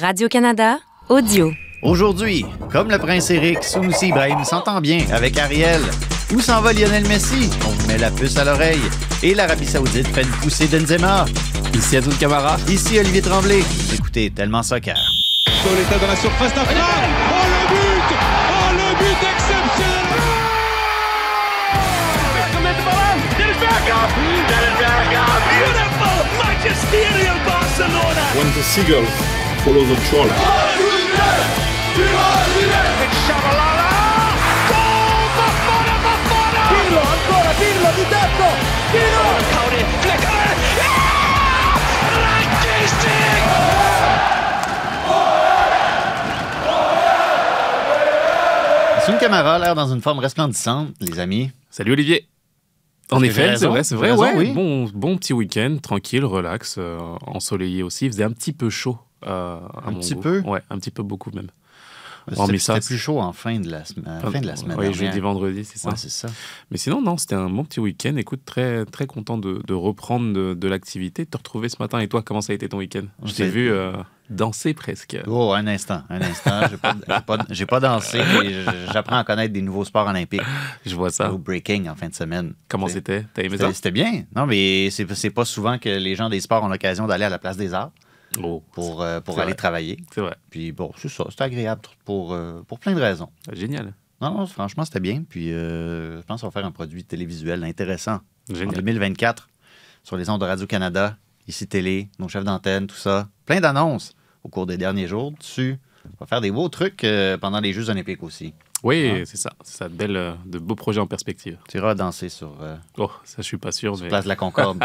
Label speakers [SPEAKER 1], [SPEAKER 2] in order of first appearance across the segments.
[SPEAKER 1] Radio-Canada, audio.
[SPEAKER 2] Aujourd'hui, comme le prince Eric, Sunusi Ibrahim s'entend bien avec Ariel. Où s'en va Lionel Messi? On vous met la puce à l'oreille. Et l'Arabie Saoudite fait une poussée d'Enzema.
[SPEAKER 3] Ici Azoun Camara.
[SPEAKER 2] Ici Olivier Tremblay. Vous écoutez Tellement Soccer.
[SPEAKER 4] Pauletta dans la surface. Oh le but Oh le but exceptionnel
[SPEAKER 5] Beautiful! Magisterial Barcelona!
[SPEAKER 6] When the seagull follows the!
[SPEAKER 4] Pirlo, ancora Pirlo di tetto! Pirlo!
[SPEAKER 2] Sun Camara a l'air dans une forme resplendissante, les amis?
[SPEAKER 3] Salut Olivier. En effet, c'est vrai, c'est vrai.
[SPEAKER 2] raison,
[SPEAKER 3] ouais,
[SPEAKER 2] oui.
[SPEAKER 3] bon, bon petit week-end, tranquille, relax, euh, ensoleillé aussi. Il faisait un petit peu chaud. Euh,
[SPEAKER 2] Un petit
[SPEAKER 3] goût.
[SPEAKER 2] peu?
[SPEAKER 3] Ouais, un petit peu beaucoup même.
[SPEAKER 2] C'était plus chaud en fin de la, la fin de la semaine.
[SPEAKER 3] Oui, jeudi, vendredi, c'est ça.
[SPEAKER 2] Ouais, ça.
[SPEAKER 3] Mais sinon, non, c'était un bon petit week-end. Écoute, très, très content de, de reprendre de, de l'activité, de te retrouver ce matin. Et toi, comment ça a été ton week-end? Je t'ai vu euh, danser presque.
[SPEAKER 2] Oh, un instant, un instant. J'ai pas, pas, pas dansé, mais j'apprends à connaître des nouveaux sports olympiques.
[SPEAKER 3] Je vois ça.
[SPEAKER 2] Au breaking en fin de semaine.
[SPEAKER 3] Comment c'était? T'as aimé ça?
[SPEAKER 2] C'était c'était bien. Non, mais c'est pas souvent que les gens des sports ont l'occasion d'aller à la place des arts
[SPEAKER 3] Oh,
[SPEAKER 2] pour, euh, pour aller
[SPEAKER 3] vrai.
[SPEAKER 2] travailler.
[SPEAKER 3] c'est vrai.
[SPEAKER 2] Puis bon, c'est ça, c'est agréable pour, euh, pour plein de raisons.
[SPEAKER 3] Génial.
[SPEAKER 2] Non, non, franchement, c'était bien. Puis euh, je pense qu'on va faire un produit télévisuel intéressant en
[SPEAKER 3] Génial.
[SPEAKER 2] 2024 sur les ondes de Radio-Canada, ici Télé, nos chefs d'antenne, tout ça. Plein d'annonces au cours des derniers jours dessus. On va faire des beaux trucs pendant les Jeux olympiques aussi.
[SPEAKER 3] Oui,
[SPEAKER 2] Ah.
[SPEAKER 3] c'est ça. C'est ça. de Belles, euh, de beaux projets en perspective.
[SPEAKER 2] Tu iras danser sur euh,
[SPEAKER 3] Oh, ça, je suis pas sûr, mais,
[SPEAKER 2] Place de la Concorde.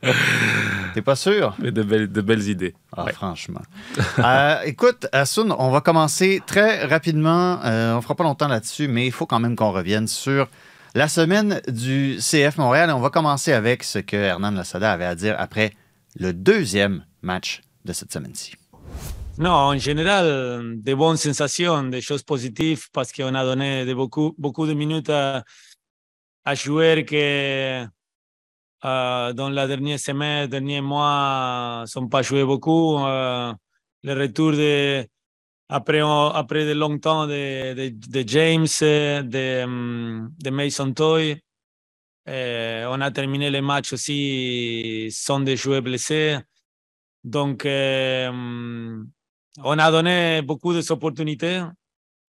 [SPEAKER 2] T'es pas sûr?
[SPEAKER 3] mais de, belles, de belles idées.
[SPEAKER 2] Ah,
[SPEAKER 3] Ouais.
[SPEAKER 2] franchement. Euh, écoute, Assoun, on va commencer très rapidement. On fera pas longtemps là-dessus, mais il faut quand même qu'on revienne sur la semaine du CF Montréal. Et on va commencer avec ce que Hernan Lassada avait à dire après le deuxième match de cette semaine-ci.
[SPEAKER 7] Non, en général, des bonnes sensations, des choses positives parce qu'on a donné beaucoup, de minutes à, à joueurs qui, euh, dans la dernière semaine, derniers mois, sont pas joués beaucoup. Le retour de, après, après de longtemps de, James, de, Mason Toy. Euh, on a terminé le match aussi sans des joueurs blessés. Donc, hum, on a donné beaucoup d'opportunités.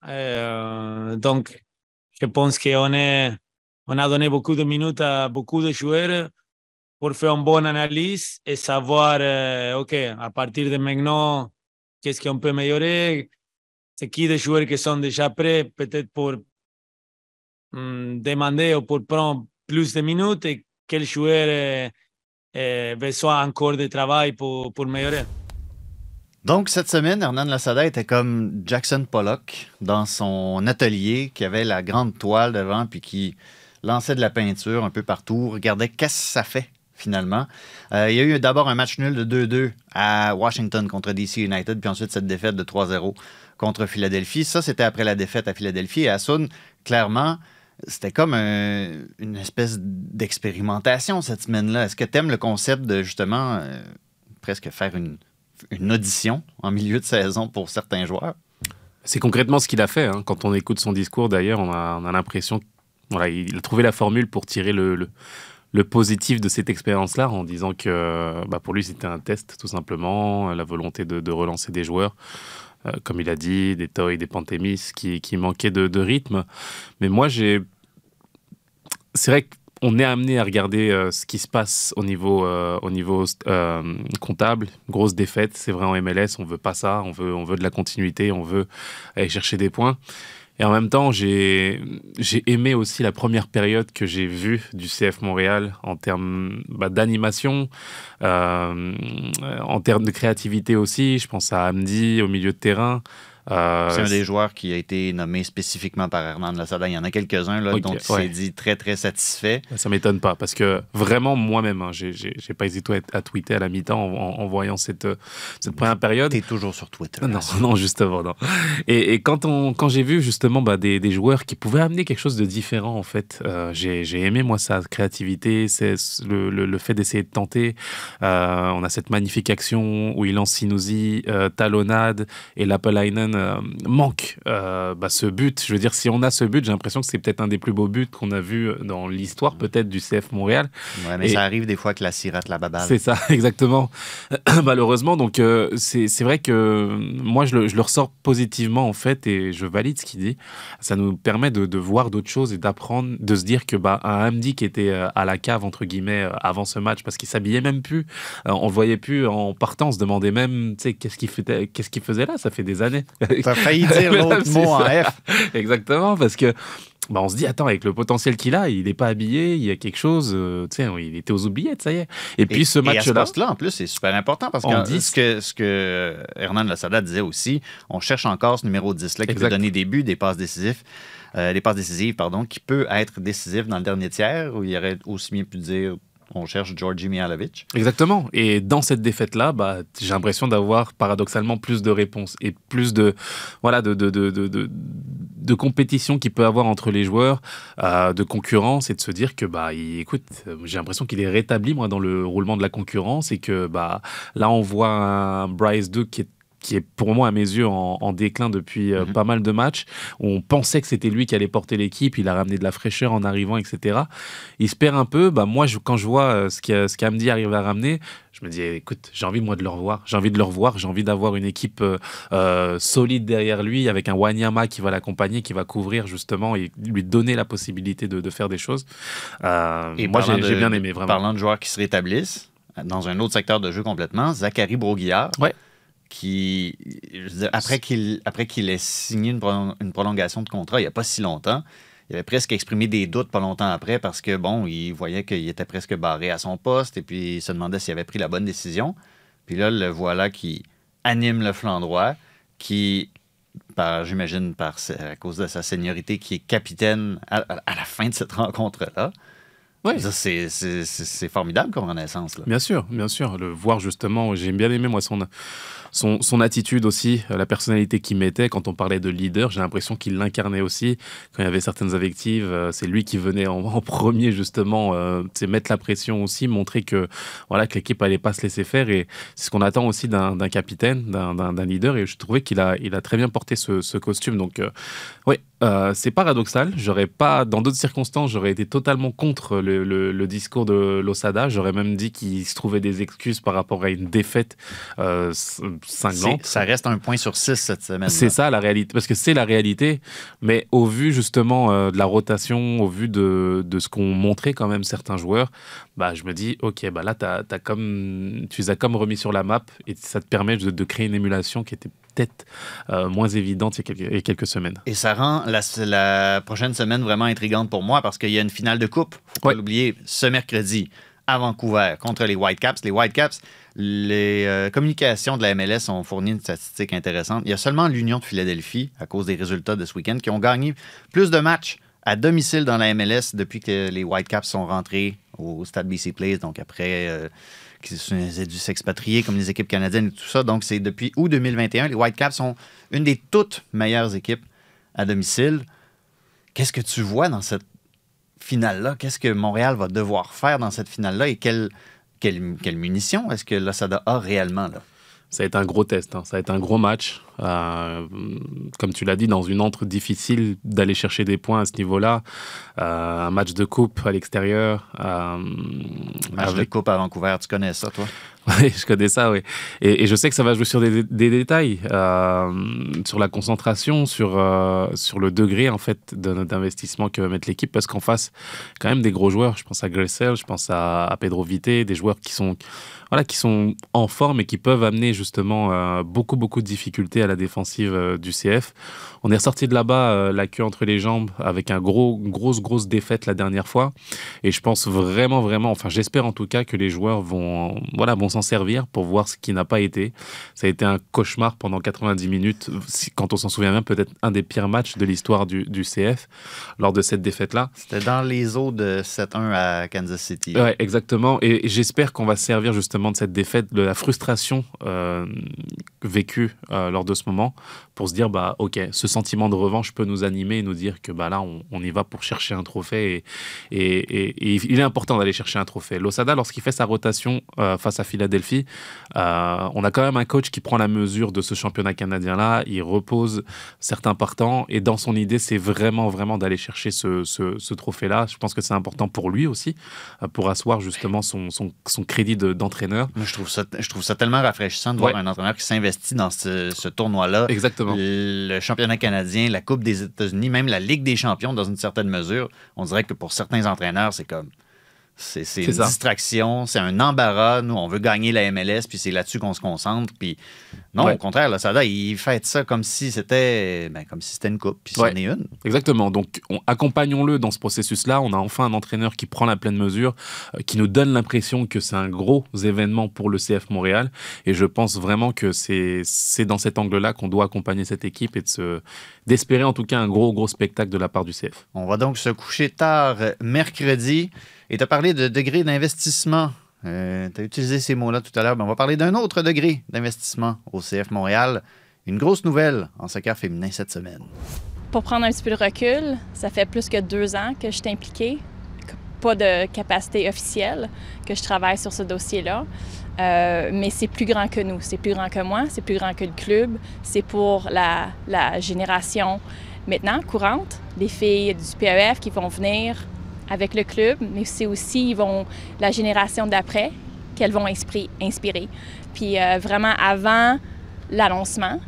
[SPEAKER 7] Euh, donc, je pense qu'on on a donné beaucoup de minutes à beaucoup de joueurs pour faire une bonne analyse et savoir, euh, OK, à partir de maintenant, qu'est-ce qu'on peut améliorer, c'est qui des joueurs qui sont déjà prêts peut-être pour hum, demander ou pour prendre plus de minutes et quel joueur euh, euh, besoin encore de travail pour, pour améliorer?
[SPEAKER 2] Donc, cette semaine, Hernan Lassada était comme Jackson Pollock dans son atelier qui avait la grande toile devant puis qui lançait de la peinture un peu partout, regardait qu'est-ce que ça fait finalement. Euh, il y a eu d'abord un match nul de 2-2 à Washington contre DC United, puis ensuite cette défaite de 3-0 contre Philadelphie. Ça, c'était après la défaite à Philadelphie. Et à Sun, clairement, c'était comme un- une espèce d'expérimentation cette semaine-là. Est-ce que tu le concept de justement euh, presque faire une, une audition en milieu de saison pour certains joueurs?
[SPEAKER 3] C'est concrètement ce qu'il a fait. hein. Quand on écoute son discours, d'ailleurs, on a, on a l'impression voilà, il a trouvé la formule pour tirer le, positif de cette expérience-là en disant que bah, pour lui, c'était un test, tout simplement, la volonté de, relancer des joueurs. euh, comme il a dit, des Toy, des Pantémis qui, qui manquaient de, de rythme. Mais moi, j'ai. C'est vrai qu'on est amené à regarder euh, ce qui se passe au niveau, euh, au niveau euh, comptable. Grosse défaite, c'est vrai en MLS, on veut pas ça, on veut, on veut de la continuité, on veut aller chercher des points. Et en même temps, j'ai aimé aussi la première période que j'ai vue du CF Montréal en termes bah, d'animation, en termes de créativité aussi. Je pense à Amdi au milieu de terrain, Euh,
[SPEAKER 2] C'est un des joueurs qui a été nommé spécifiquement par Hernan Lassada. Il y en a quelques-uns là,
[SPEAKER 3] Ok,
[SPEAKER 2] dont il
[SPEAKER 3] ouais.
[SPEAKER 2] s'est dit très, très satisfait.
[SPEAKER 3] Ça m'étonne pas parce que vraiment moi-même, hein, j'ai j'ai- pas hésité à, à tweeter à la mi-temps en, en- en voyant cette, euh, cette première période.
[SPEAKER 2] T'es toujours sur Twitter.
[SPEAKER 3] Non, non, justement, non. Et, et quand, on, quand j'ai vu justement bah, des, des joueurs qui pouvaient amener quelque chose de différent, en fait, euh, j'ai j'ai aimé, moi, sa créativité, c'est le, le, le fait d'essayer de tenter. Euh, on a cette magnifique action où il lance Sinouzi, talonnade, et Lappalainen euh, manque euh, bah, ce but. Je veux dire, si on a ce but, j'ai l'impression que c'est peut-être un des plus beaux buts qu'on a vu dans l'histoire, peut-être, du CF Montréal.
[SPEAKER 2] Ouais, mais
[SPEAKER 3] Et-
[SPEAKER 2] ça arrive des fois que la sirate la baballe.
[SPEAKER 3] C'est ça, exactement. Malheureusement, donc euh, c'est vrai que euh, moi je le, je le ressors positivement en fait et je valide ce qu'il dit. Ça nous permet de, de voir d'autres choses et d'apprendre, de se dire que bah un Hamdi qui était euh, à la cave entre guillemets euh, avant ce match parce qu'il s'habillait même plus, euh, on le voyait plus en partant, on se demandait même tu sais qu'est-ce qu'il faisait, qu'est-ce qu'il faisait là, ça fait des années.
[SPEAKER 2] T'as failli dire l'autre mot en. F.
[SPEAKER 3] Exactement, parce que bah, on se dit, attends, avec le potentiel qu'il a, il n'est pas habillé, il y a quelque chose, euh, tu sais, il était aux oubliettes, ça y est. Et puis ce
[SPEAKER 2] Et à ce
[SPEAKER 3] match-là,
[SPEAKER 2] poste-là, en plus, c'est super important parce
[SPEAKER 3] On
[SPEAKER 2] que
[SPEAKER 3] dit-
[SPEAKER 2] ce que, ce que Hernan Lassada disait aussi, on cherche encore ce numéro 10-là qui peut donner des buts, des passes décisives, euh, des passes décisives, pardon, qui peut être décisif dans le dernier tiers, où il aurait aussi bien pu dire on cherche Georgi Mihalovic.
[SPEAKER 3] Exactement. Et dans cette défaite-là, bah, j'ai l'impression d'avoir paradoxalement plus de réponses et plus de, voilà, de, de, de, de, de- compétition qu'il peut avoir entre les joueurs, euh, de concurrence et de se dire que, bah, écoute, j'ai l'impression qu'il est rétabli, moi, dans le roulement de la concurrence et que, bah, là, on voit un Bryce 2 qui est qui est pour moi à mes yeux en, en déclin depuis euh,
[SPEAKER 2] Mhm.
[SPEAKER 3] pas mal de matchs. On pensait que c'était lui qui allait porter l'équipe, il a ramené de la fraîcheur en arrivant, etc. Il se perd un peu. Bah, moi, je- quand je vois euh, ce qu'a- ce qu'Amdi arrive à ramener, je me dis, écoute, j'ai envie moi de le revoir. J'ai envie de le revoir. J'ai envie d'avoir une équipe euh, solide derrière lui, avec un Wanyama qui va l'accompagner, qui va couvrir justement et lui donner la possibilité de, de faire des choses.
[SPEAKER 2] Et
[SPEAKER 3] moi, j'ai bien aimé vraiment.
[SPEAKER 2] Parlant de joueurs qui se rétablissent, dans un autre secteur de jeu complètement, Zachary Broguillard,
[SPEAKER 3] Ouais.
[SPEAKER 2] Qui, dire, après qu'il après qu'il ait signé une, prolong- une prolongation de contrat il n'y a pas si longtemps, il avait presque exprimé des doutes pas longtemps après parce que, bon, il voyait qu'il était presque barré à son poste et puis il se demandait s'il avait pris la bonne décision. Puis là, le voilà qui anime le flanc droit, qui, par, j'imagine, par, à cause de sa seniorité, qui est capitaine à, à- à la fin de cette rencontre-là. C'est- c'est formidable comme renaissance. Là.
[SPEAKER 3] Bien sûr, bien sûr. Le voir justement, j'ai bien aimé moi son, son, attitude aussi, euh, la personnalité qu'il mettait quand on parlait de leader. J'ai l'impression qu'il l'incarnait aussi. Quand il y avait certaines invectives, euh, c'est lui qui venait en, premier justement, euh, c'est mettre la pression aussi, montrer que voilà que l'équipe allait pas se laisser faire. Et c'est ce qu'on attend aussi d'un capitaine, d'un- leader. Et je trouvais qu'il a, il a très bien porté ce, costume. Donc oui, c'est paradoxal. J'aurais pas, dans d'autres circonstances, j'aurais été totalement contre le, discours de Losada. J'aurais même dit qu'il se trouvait des excuses par rapport à une défaite cinglante.
[SPEAKER 2] Ça reste un point sur six cette semaine.
[SPEAKER 3] C'est ça la réalité, parce que c'est la réalité, mais au vu justement euh, de la rotation, au vu de, de ce qu'ont montré quand même certains joueurs, bah, je me dis, ok, bah là, t'as comme, tu les as comme remis sur la map et ça te permet de, de créer une émulation qui était peut-être euh, moins évidente il y a quelques, il y a quelques semaines.
[SPEAKER 2] Et ça rend la, la prochaine semaine vraiment intrigante pour moi parce qu'il y a une finale de coupe. Faut pas l'oublier, ce mercredi à Vancouver contre les Whitecaps. Les Whitecaps, les euh, communications de la MLS ont fourni une statistique intéressante. Il y a seulement l'Union de Philadelphie, à cause des résultats de ce week-end, qui ont gagné plus de matchs à domicile dans la MLS depuis que les Whitecaps sont rentrés au stade BC Place, donc après euh, qu'ils aient dû s'expatrier comme les équipes canadiennes et tout ça. Donc c'est depuis août 2021, les Whitecaps sont une des toutes meilleures équipes à domicile. Qu'est-ce que tu vois dans cette finale-là? Qu'est-ce que Montréal va devoir faire dans cette finale-là? Et quelle, quelle, munition est-ce que l'Osada a réellement? Là?
[SPEAKER 3] Ça va être un gros test, hein. ça va être un gros match. Euh, comme tu l'as dit, dans une entre difficile d'aller chercher des points à ce niveau-là. Euh, un match de coupe à l'extérieur. euh,
[SPEAKER 2] Match de coupe à Vancouver, tu connais ça, toi?
[SPEAKER 3] Oui, je connais ça, oui. Et, et je sais que ça va jouer sur des, des détails, euh, sur la concentration, sur, sur le degré en fait de- d'investissement que va mettre l'équipe, parce qu'en face, quand même des gros joueurs. Je pense à Gressel, je pense à, à Pedro Vite, des joueurs qui sont, voilà, qui sont en forme et qui peuvent amener justement beaucoup, beaucoup de difficultés à la défensive euh, du CF. On est ressorti de là-bas euh, la queue entre les jambes avec un gros, une grosse, grosse défaite la dernière fois. Et je pense vraiment, vraiment, enfin j'espère en tout cas que les joueurs vont, voilà, vont s'en servir pour voir ce qui n'a pas été. Ça a été un cauchemar pendant 90 minutes. Quand on s'en souvient bien, peut-être un des pires matchs de l'histoire du, du CF lors de cette défaite-là.
[SPEAKER 2] C'était dans les eaux de 7-1 à Kansas City.
[SPEAKER 3] Ouais, exactement. Et j'espère qu'on va se servir justement de cette défaite, de la frustration euh, vécue euh, lors de ce moment, pour se dire bah ok, ce sentiment de revanche peut nous animer et nous dire que bah là on, on y va pour chercher un trophée et, et, et- et il est important d'aller chercher un trophée. Losada, lorsqu'il fait sa rotation euh, face à Philadelphie, euh, on a quand même un coach qui prend la mesure de ce championnat canadien là. Il repose certains partants et dans son idée c'est vraiment vraiment d'aller chercher ce, ce, ce trophée là. Je pense que c'est important pour lui aussi euh, pour asseoir justement son, son, son crédit de- d'entraîneur.
[SPEAKER 2] Je trouve ça, je trouve ça tellement rafraîchissant de voir un entraîneur qui s'investit dans ce, ce tournoi-là.
[SPEAKER 3] Exactement.
[SPEAKER 2] Le championnat canadien, la Coupe des États-Unis, même la Ligue des champions, dans une certaine mesure, on dirait que pour certains entraîneurs, c'est comme. C'est une
[SPEAKER 3] ça.
[SPEAKER 2] distraction, c'est un embarras. Nous, on veut gagner la MLS, puis c'est là-dessus qu'on se concentre. Puis non,
[SPEAKER 3] Ouais.
[SPEAKER 2] au contraire, là, Sada, il fait ça comme si c'était ben, comme si c'était une coupe, puis
[SPEAKER 3] Ouais.
[SPEAKER 2] c'en est une.
[SPEAKER 3] Exactement. Donc, on- accompagnons-le dans ce processus-là. On a enfin un entraîneur qui prend la pleine mesure, euh, qui nous donne l'impression que c'est un gros événement pour le CF Montréal. Et je pense vraiment que c'est dans cet angle-là qu'on doit accompagner cette équipe et de d'espérer en tout cas un gros, gros spectacle de la part du CF.
[SPEAKER 2] On va donc se coucher tard mercredi. Et tu as parlé de degré d'investissement. tu as utilisé ces mots-là tout à l'heure. mais on va parler d'un autre degré d'investissement au CF Montréal. Une grosse nouvelle en soccer féminin cette semaine.
[SPEAKER 8] Pour prendre un petit peu de recul, ça fait plus que deux ans que je suis impliquée. Pas de capacité officielle que je travaille sur ce dossier-là. Euh, mais c'est plus grand que nous, c'est plus grand que moi, c'est plus grand que le club. C'est pour la, la génération maintenant courante, des filles du PEF qui vont venir avec le club, mais c'est aussi ils vont, la génération d'après qu'elles vont inspirer. Puis euh, vraiment avant l'annoncement,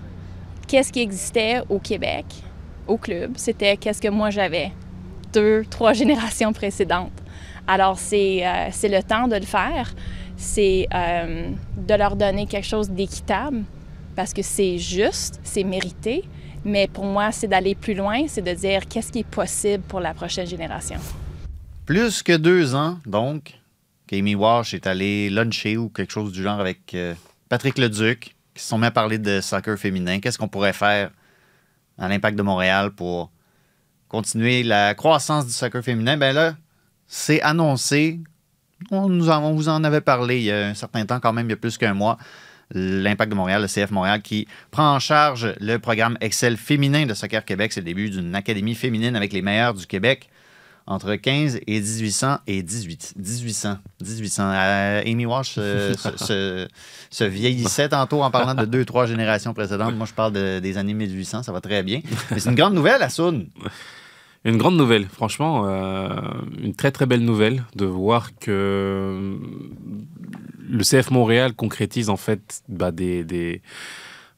[SPEAKER 8] qu'est-ce qui existait au Québec, au club, c'était qu'est-ce que moi j'avais deux, trois générations précédentes. Alors c'est euh, c'est le temps de le faire, c'est euh, de leur donner quelque chose d'équitable parce que c'est juste, c'est mérité, mais pour moi c'est d'aller plus loin, c'est de dire qu'est-ce qui est possible pour la prochaine génération.
[SPEAKER 2] Plus que deux ans, donc, qu'Amy Walsh est allée luncher ou quelque chose du genre avec euh, Patrick Leduc, qui se sont mis à parler de soccer féminin. Qu'est-ce qu'on pourrait faire à l'Impact de Montréal pour continuer la croissance du soccer féminin? Ben là, c'est annoncé. On, vous en avait parlé il y a un certain temps, quand même, il y a plus qu'un mois. L'Impact de Montréal, le CF Montréal, qui prend en charge le programme Excel féminin de Soccer Québec. C'est le début d'une académie féminine avec les meilleurs du Québec entre 15 et 1800 et 18. 1800. 1800. Euh, Amy Walsh euh, se, se- se vieillissait tantôt en parlant de deux, trois générations précédentes. Moi, je parle de- des années 1800. Ça va très bien. Mais c'est une grande nouvelle, Assoun.
[SPEAKER 3] Une grande nouvelle, franchement, euh, une très très belle nouvelle de voir que le CF Montréal concrétise en fait bah, des, des,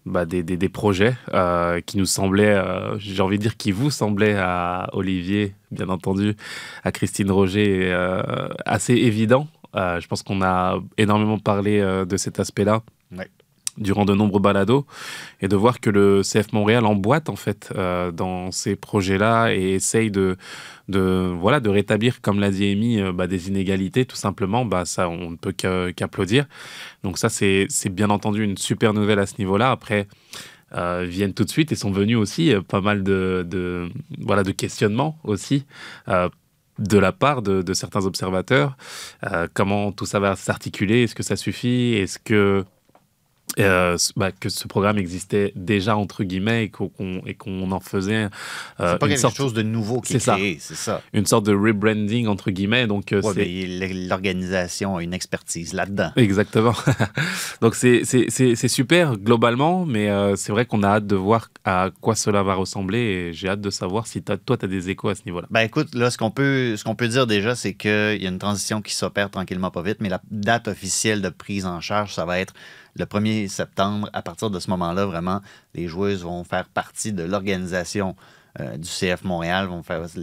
[SPEAKER 3] bah, des, projets euh, qui nous semblaient, euh, j'ai envie de dire, qui vous semblaient à Olivier, bien entendu, à Christine Roger, euh, assez évidents. Euh, je pense qu'on a énormément parlé de cet aspect-là
[SPEAKER 2] Ouais.
[SPEAKER 3] Durant de nombreux balados et de voir que le CF Montréal emboîte en fait euh, dans ces projets-là et essaye de, de, voilà, de rétablir, comme l'a dit Amy, euh, bah, des inégalités tout simplement, bah, ça on ne peut qu'applaudir. Donc ça c'est bien entendu une super nouvelle à ce niveau-là. Après euh, viennent tout de suite et sont venus aussi pas mal de, de, voilà, de questionnements aussi. de la part de, certains observateurs, comment tout ça va s'articuler, est-ce que ça suffit, est-ce que euh, bah, que ce programme existait déjà entre guillemets et qu'on qu'on- et qu'on en faisait euh,
[SPEAKER 2] C'est pas
[SPEAKER 3] une,
[SPEAKER 2] quelque
[SPEAKER 3] sorte,
[SPEAKER 2] chose de nouveau qui est, créé. C'est ça.
[SPEAKER 3] une sorte de rebranding entre guillemets. Donc euh,
[SPEAKER 2] Ouais, l'organisation a une expertise là-dedans.
[SPEAKER 3] Exactement. Donc c'est- super globalement, mais euh, c'est vrai qu'on a hâte de voir à quoi cela va ressembler et j'ai hâte de savoir si toi, tu as des échos à ce niveau-là.
[SPEAKER 2] Ben écoute, là, ce qu'on peut, ce qu'on peut dire déjà, c'est qu'il y a une transition qui s'opère tranquillement pas vite, mais la date officielle de prise en charge, ça va être le 1er septembre. À partir de ce moment-là, vraiment, les joueuses vont faire partie de l'organisation euh, du CF Montréal.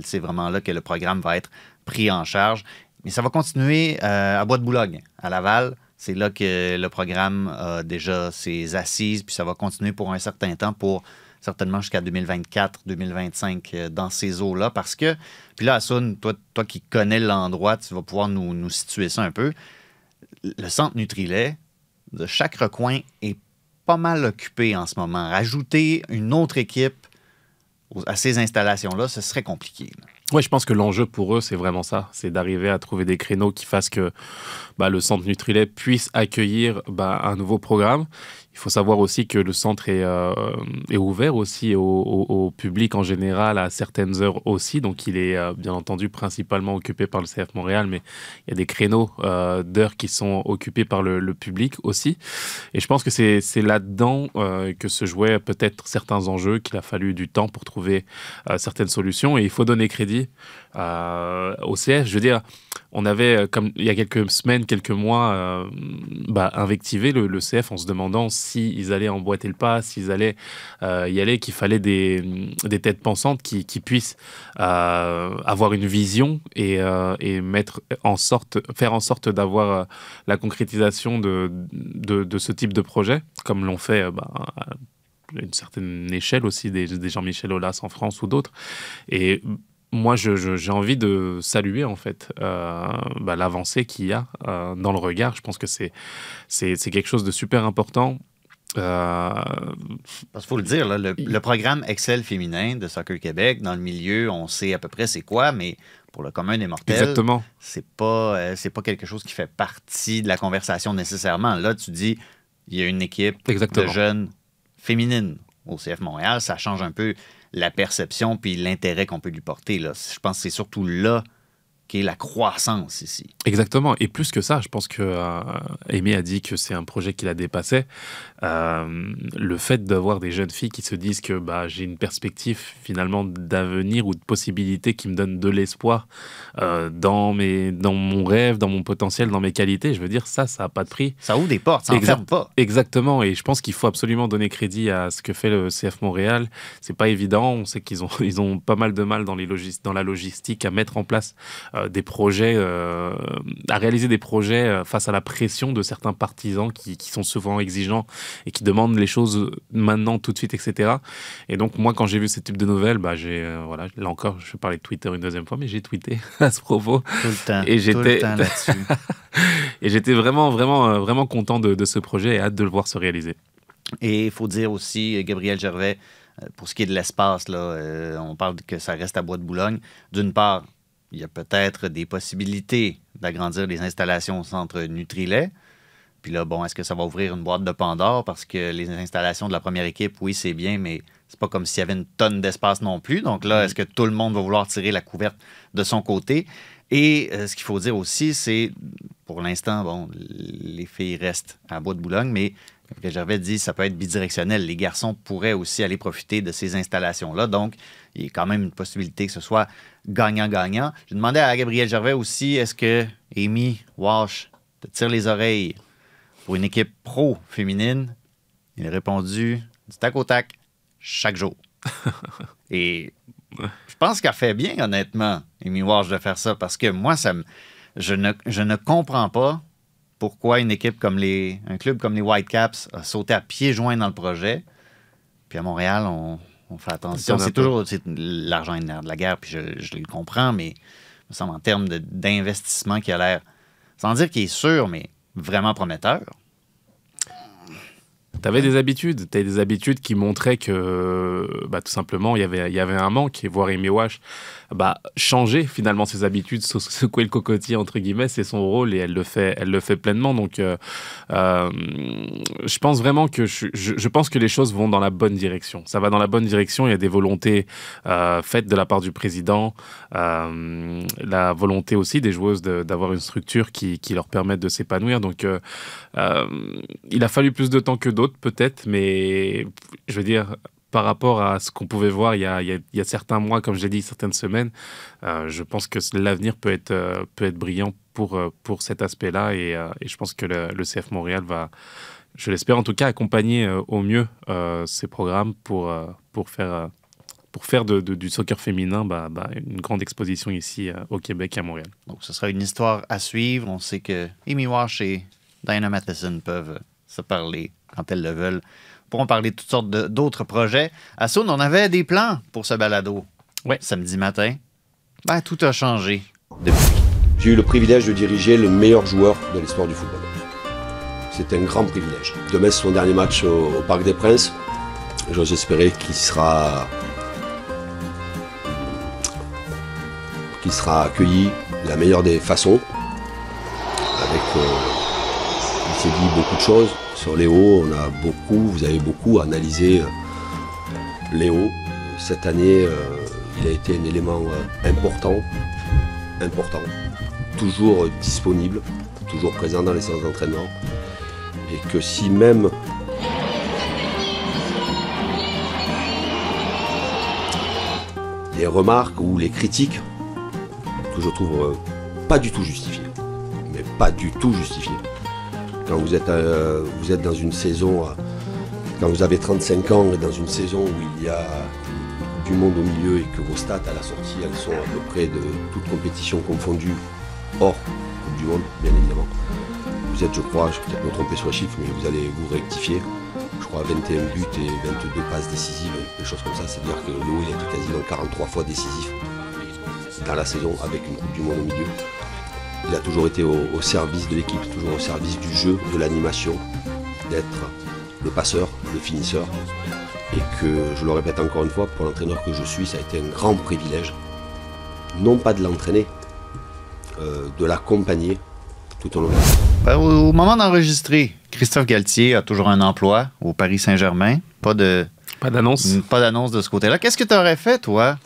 [SPEAKER 2] C'est vraiment là que le programme va être pris en charge. Mais ça va continuer euh, à Bois de Boulogne, à Laval. C'est là que le programme a déjà ses assises, puis ça va continuer pour un certain temps, pour certainement jusqu'à 2024, 2025 euh, dans ces eaux-là. Parce que, puis là, Assun, toi, toi qui connais l'endroit, tu vas pouvoir nous, nous situer ça un peu. Le centre Nutrilet, de chaque recoin, est pas mal occupé en ce moment. Rajouter une autre équipe à ces installations-là, ce serait compliqué.
[SPEAKER 3] Ouais, je pense que l'enjeu pour eux, c'est vraiment ça. C'est d'arriver à trouver des créneaux qui fassent que bah, le centre Nutrilet puisse accueillir bah, un nouveau programme. Il faut savoir aussi que le centre est, euh, est ouvert aussi au, au- au public en général à certaines heures aussi. Donc, il est euh, bien entendu principalement occupé par le CF Montréal, mais il y a des créneaux euh, d'heures qui sont occupés par le, le public aussi. Et je pense que c'est là-dedans euh, que se jouaient peut-être certains enjeux, qu'il a fallu du temps pour trouver euh, certaines solutions. Et il faut donner crédit euh, au CF. Je veux dire, on avait, euh, comme il y a quelques semaines, quelques mois, euh, bah, invectivé le, CF en se demandant s'ils allaient emboîter le pas, s'ils allaient euh, y aller, qu'il fallait des, des têtes pensantes qui, puissent euh, avoir une vision et, et mettre en sorte, faire en sorte d'avoir la concrétisation de, de, ce type de projet, comme l'ont fait bah, à une certaine échelle aussi des, des Jean-Michel Aulas en France ou d'autres. Et moi, j'ai envie de saluer en fait euh, bah, l'avancée qu'il y a euh, dans le regard. Je pense que c'est quelque chose de super important. Euh,
[SPEAKER 2] Parce qu'il faut le dire, là, le, le programme Excel féminin de Soccer Québec, dans le milieu, on sait à peu près c'est quoi, mais pour le commun des mortels,
[SPEAKER 3] exactement.
[SPEAKER 2] c'est pas, c'est pas quelque chose qui fait partie de la conversation nécessairement. Là, tu dis, il y a une équipe
[SPEAKER 3] Exactement.
[SPEAKER 2] de jeunes féminines au CF Montréal, ça change un peu la perception puis l'intérêt qu'on peut lui porter. Là. Je pense que c'est surtout là qu'est la croissance ici.
[SPEAKER 3] Exactement. Et plus que ça, je pense que euh, a dit que c'est un projet qui la dépassait. Euh, le fait d'avoir des jeunes filles qui se disent que bah, j'ai une perspective finalement d'avenir ou de possibilité qui me donne de l'espoir euh, dans, mes, dans mon rêve, dans mon potentiel, dans mes qualités, je veux dire, ça, ça n'a pas de prix.
[SPEAKER 2] Ça ouvre des portes, ça
[SPEAKER 3] Exact.
[SPEAKER 2] n'enferme pas.
[SPEAKER 3] Exactement, et je pense qu'il faut absolument donner crédit à ce que fait le CF Montréal. C'est pas évident, on sait qu'ils ont, ils ont pas mal de mal dans, les logis- dans la logistique à mettre en place euh, des projets, à réaliser des projets face à la pression de certains partisans qui, qui sont souvent exigeants et qui demandent les choses maintenant, tout de suite, etc. Et donc moi, quand j'ai vu ce type de nouvelles, bah, j'ai, euh, voilà, là encore, je vais parler de Twitter une deuxième fois, mais j'ai tweeté à ce propos.
[SPEAKER 2] Tout le temps.
[SPEAKER 3] Et
[SPEAKER 2] tout le
[SPEAKER 3] j'étais-. Et j'étais vraiment, vraiment, euh, vraiment content de, de ce projet et hâte de le voir se réaliser.
[SPEAKER 2] Et il faut dire aussi, euh, Gabriel Gervais, pour ce qui est de l'espace, là, euh, on parle que ça reste à Bois de Boulogne. D'une part, il y a peut-être des possibilités d'agrandir les installations au centre Nutrilet. Puis là, bon, est-ce que ça va ouvrir une boîte de Pandore? Parce que les installations de la première équipe, oui, c'est bien, mais c'est pas comme s'il y avait une tonne d'espace non plus. Donc là, est-ce que tout le monde va vouloir tirer la couverte de son côté? Et euh, ce qu'il faut dire aussi, c'est, pour l'instant, bon, les filles restent à Bois de Boulogne, mais que j'avais dit, ça peut être bidirectionnel. Les garçons pourraient aussi aller profiter de ces installations-là. Donc, il y a quand même une possibilité que ce soit gagnant-gagnant. J'ai demandé à Gabriel Gervais aussi, est-ce que Amy Walsh te tire les oreilles? Pour une équipe pro féminine? Il a répondu du tac au tac, chaque jour. Et je pense qu'elle fait bien, honnêtement, Amy Walsh, de faire ça, parce que moi, ça me, je, ne, je ne comprends pas pourquoi une équipe comme les. un club comme les Whitecaps a sauté à pieds joints dans le projet. Puis à Montréal, on, on fait attention.
[SPEAKER 3] On
[SPEAKER 2] C'est toujours l'argent est de la guerre, puis je, je le comprends, mais il me semble en termes d'investissement qui a l'air, sans dire qu'il est sûr, mais vraiment prometteur.
[SPEAKER 3] Tu avais des habitudes, tu des habitudes qui montraient que bah, tout simplement il y avait, il y avait un manque et voir Amy Wash bah, changer finalement ses habitudes, secouer le cocotier entre guillemets, c'est son rôle et elle le fait, elle le fait pleinement. Donc euh, euh, je pense vraiment que je, pense que les choses vont dans la bonne direction. Ça va dans la bonne direction. Il y a des volontés euh, faites de la part du président, la volonté aussi des joueuses d'avoir une structure qui, qui leur permette de s'épanouir. Donc il a fallu plus de temps que d'autres, peut-être, mais je veux dire, par rapport à ce qu'on pouvait voir il y, a, certains mois, comme j'ai dit, certaines semaines, euh, je pense que l'avenir peut être, euh, brillant pour, euh, pour cet aspect-là. Et, et je pense que le, CF Montréal va, je l'espère en tout cas, accompagner au mieux ces programmes pour, faire. du soccer féminin bah, bah, une grande exposition ici au Québec et à Montréal.
[SPEAKER 2] Donc, ce sera une histoire à suivre. On sait que Amy Wash est Diana Matheson peuvent se parler quand elles le veulent. Pourront parler de toutes sortes d'autres projets. À Saône, on avait des plans pour ce balado.
[SPEAKER 3] Ouais.
[SPEAKER 2] Samedi matin. Ben, tout a changé depuis.
[SPEAKER 9] J'ai eu le privilège de diriger le meilleur joueur de l'histoire du football. C'est un grand privilège. Demain, c'est son dernier match au, au Parc des Princes. J'ose espérer qu'il sera, qu'il sera accueilli de la meilleure des façons. Avec, euh, il s'est dit beaucoup de choses sur Léo. On a beaucoup, vous avez beaucoup analysé euh, Léo. Cette année, euh, il a été un élément euh, important, important toujours disponible, toujours présent dans les séances d'entraînement. Et que si même les remarques ou les critiques, que je trouve pas du tout justifiées, mais pas du tout justifiées. Quand vous êtes, euh, vous êtes dans une saison, euh, quand vous avez 35 ans et dans une saison où il y a du monde au milieu et que vos stats à la sortie, elles sont à peu près de toute compétition confondue, hors Coupe du Monde, bien évidemment. Vous êtes, je crois, je vais peut-être me tromper sur les chiffres, mais vous allez vous rectifier. Je crois 21 buts et 22 passes décisives, des choses comme ça. C'est-à-dire que Léo, il a été quasiment 43 fois décisif dans la saison avec une Coupe du Monde au milieu. Il a toujours été au, au service de l'équipe, toujours au service du jeu, de l'animation, d'être le passeur, le finisseur. Et que, je le répète encore une fois, pour l'entraîneur que je suis, ça a été un grand privilège, non pas de l'entraîner, euh, de l'accompagner tout au long de la.
[SPEAKER 2] Ben, au, au moment d'enregistrer, Christophe Galtier a toujours un emploi au Paris Saint-Germain. Pas de
[SPEAKER 3] Pas d'annonce.
[SPEAKER 2] pas d'annonce de ce côté-là. Qu'est-ce que tu aurais fait, toi,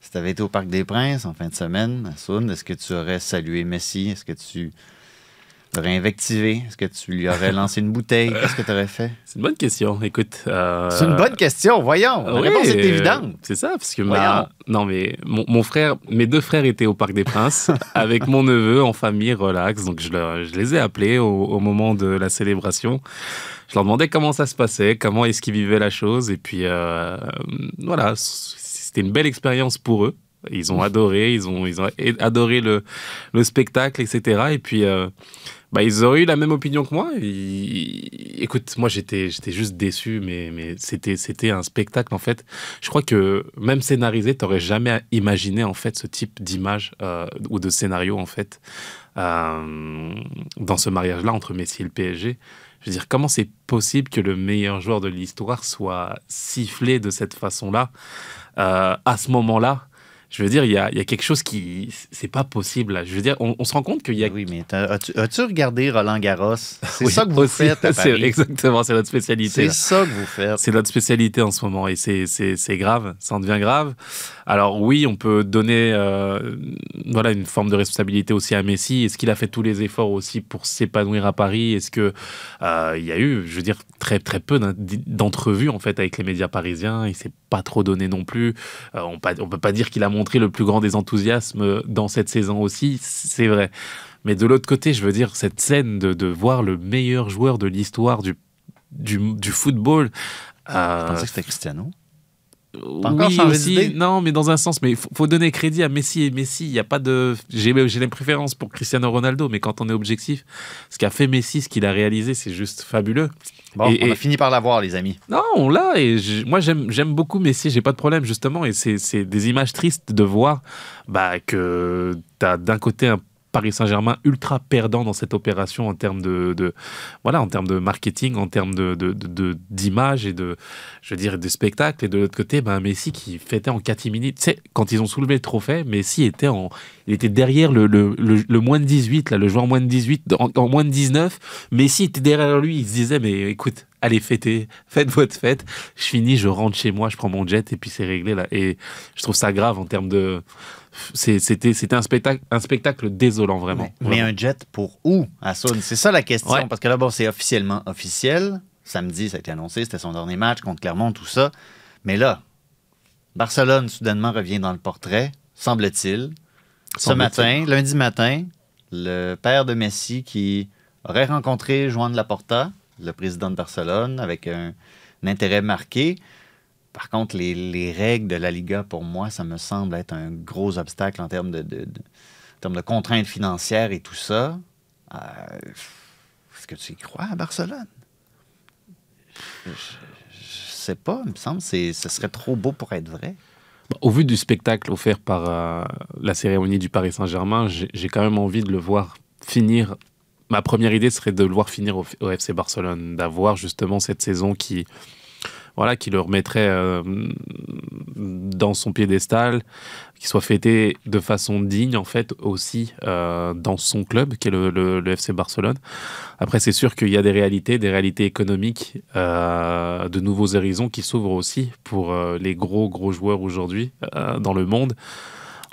[SPEAKER 2] si tu avais été au Parc des Princes en fin de semaine à Saône? Est-ce que tu aurais salué Messi? Est-ce que tu l'aurais invectivé? Est-ce que tu lui aurais lancé une bouteille? Qu'est-ce que tu aurais fait?
[SPEAKER 3] C'est une bonne question. Écoute. euh,
[SPEAKER 2] C'est une bonne question, voyons. La
[SPEAKER 3] oui,
[SPEAKER 2] réponse est
[SPEAKER 3] euh,
[SPEAKER 2] évidente.
[SPEAKER 3] C'est ça, parce que ma... non mais mon, mon frère, mes deux frères étaient au Parc des Princes avec mon neveu en famille, relax. Donc je, leur- je les ai appelés au, au moment de la célébration. Je leur demandais comment ça se passait, comment est-ce qu'ils vivaient la chose, et puis euh, voilà, c'était une belle expérience pour eux. Ils ont adoré, ils ont, ils ont adoré le, le spectacle, etc. Et puis, euh, bah, ils auraient eu la même opinion que moi. Écoute, moi, j'étais, juste déçu, mais, mais c'était, c'était un spectacle, en fait. Je crois que même scénarisé, t'aurais jamais imaginé, en fait, ce type d'image euh, ou de scénario, en fait, euh, dans ce mariage-là entre Messi et le PSG. Je veux dire, comment c'est possible que le meilleur joueur de l'histoire soit sifflé de cette façon-là, euh, à ce moment-là je veux dire, il y a, il y a quelque chose qui. C'est pas possible. là. Je veux dire, on, on se rend compte qu'il y a.
[SPEAKER 2] Oui, mais as-tu regardé Roland Garros? C'est
[SPEAKER 3] Oui,
[SPEAKER 2] ça que vous
[SPEAKER 3] aussi.
[SPEAKER 2] faites à Paris.
[SPEAKER 3] Exactement, c'est notre spécialité.
[SPEAKER 2] C'est ça que vous faites.
[SPEAKER 3] C'est notre spécialité en ce moment et c'est- grave, ça en devient grave. Alors oui, on peut donner euh, voilà, une forme de responsabilité aussi à Messi. Est-ce qu'il a fait tous les efforts aussi pour s'épanouir à Paris? Est-ce que euh, il y a eu, je veux dire, très très peu d'entrevues en fait avec les médias parisiens Il s'est pas trop donné non plus. Euh, on ne peut pas dire qu'il a montré le plus grand des enthousiasmes dans cette saison aussi, c'est vrai. Mais de l'autre côté, je veux dire, cette scène de, de voir le meilleur joueur de l'histoire du, du, football.
[SPEAKER 2] Je
[SPEAKER 3] euh,
[SPEAKER 2] pensais que c'était Cristiano.
[SPEAKER 3] Pas
[SPEAKER 2] encore changé d'idée?
[SPEAKER 3] Non, mais dans un sens, mais il faut, faut donner crédit à Messi et Messi. Il y a pas de, j'ai j'ai les préférences pour Cristiano Ronaldo, mais quand on est objectif, ce qu'a fait Messi, ce qu'il a réalisé, c'est juste fabuleux.
[SPEAKER 2] Bon,
[SPEAKER 3] Et-
[SPEAKER 2] on
[SPEAKER 3] et-
[SPEAKER 2] a fini par l'avoir, les amis.
[SPEAKER 3] Non, on l'a et je- moi j'aime j'aime beaucoup Messi, j'ai pas de problème justement et c'est c'est des images tristes de voir bah, que t'as d'un côté un Paris Saint-Germain ultra perdant dans cette opération en termes de, marketing, en termes de d'image et de je spectacle et de l'autre côté bah, Messi qui fêtait en catimini. Tu sais quand ils ont soulevé le trophée, Messi était en il était derrière le, moins de 18 là, le joueur moins de 18 en, moins de 19, Messi était derrière lui, il se disait mais écoute allez fêtez, faites votre fête. Je finis, je rentre chez moi, je prends mon jet et puis c'est réglé là. Et je trouve ça grave en termes de. C'était un spectacle, un spectacle désolant vraiment.
[SPEAKER 2] Mais, un jet pour où à Saône? C'est ça la question.
[SPEAKER 3] Ouais.
[SPEAKER 2] Parce que là, bon, c'est officiellement officiel. Samedi, ça a été annoncé, c'était son dernier match contre Clermont, tout ça. Mais là, Barcelone, soudainement, revient dans le portrait, semble-t-il. Ce matin, lundi matin, le père de Messi qui aurait rencontré Joan Laporta, le président de Barcelone, avec un, un intérêt marqué. Par contre, les, les règles de la Liga, pour moi, ça me semble être un gros obstacle en termes de, de- en termes de contraintes financières et tout ça. Euh, est-ce que tu y crois à Barcelone? Je, je- sais pas, il me semble que ce serait trop beau pour être vrai.
[SPEAKER 3] Au vu du spectacle offert par euh, la cérémonie du Paris Saint-Germain, j'ai quand même envie de le voir finir. Ma première idée serait de le voir finir au FC Barcelone, d'avoir justement cette saison qui, voilà, qui le remettrait euh, dans son piédestal, qui soit fêté de façon digne en fait aussi euh, dans son club, qui est le, le- le FC Barcelone. Après, c'est sûr qu'il y a des réalités, des réalités économiques, euh, de nouveaux horizons qui s'ouvrent aussi pour les gros, gros joueurs aujourd'hui dans le monde.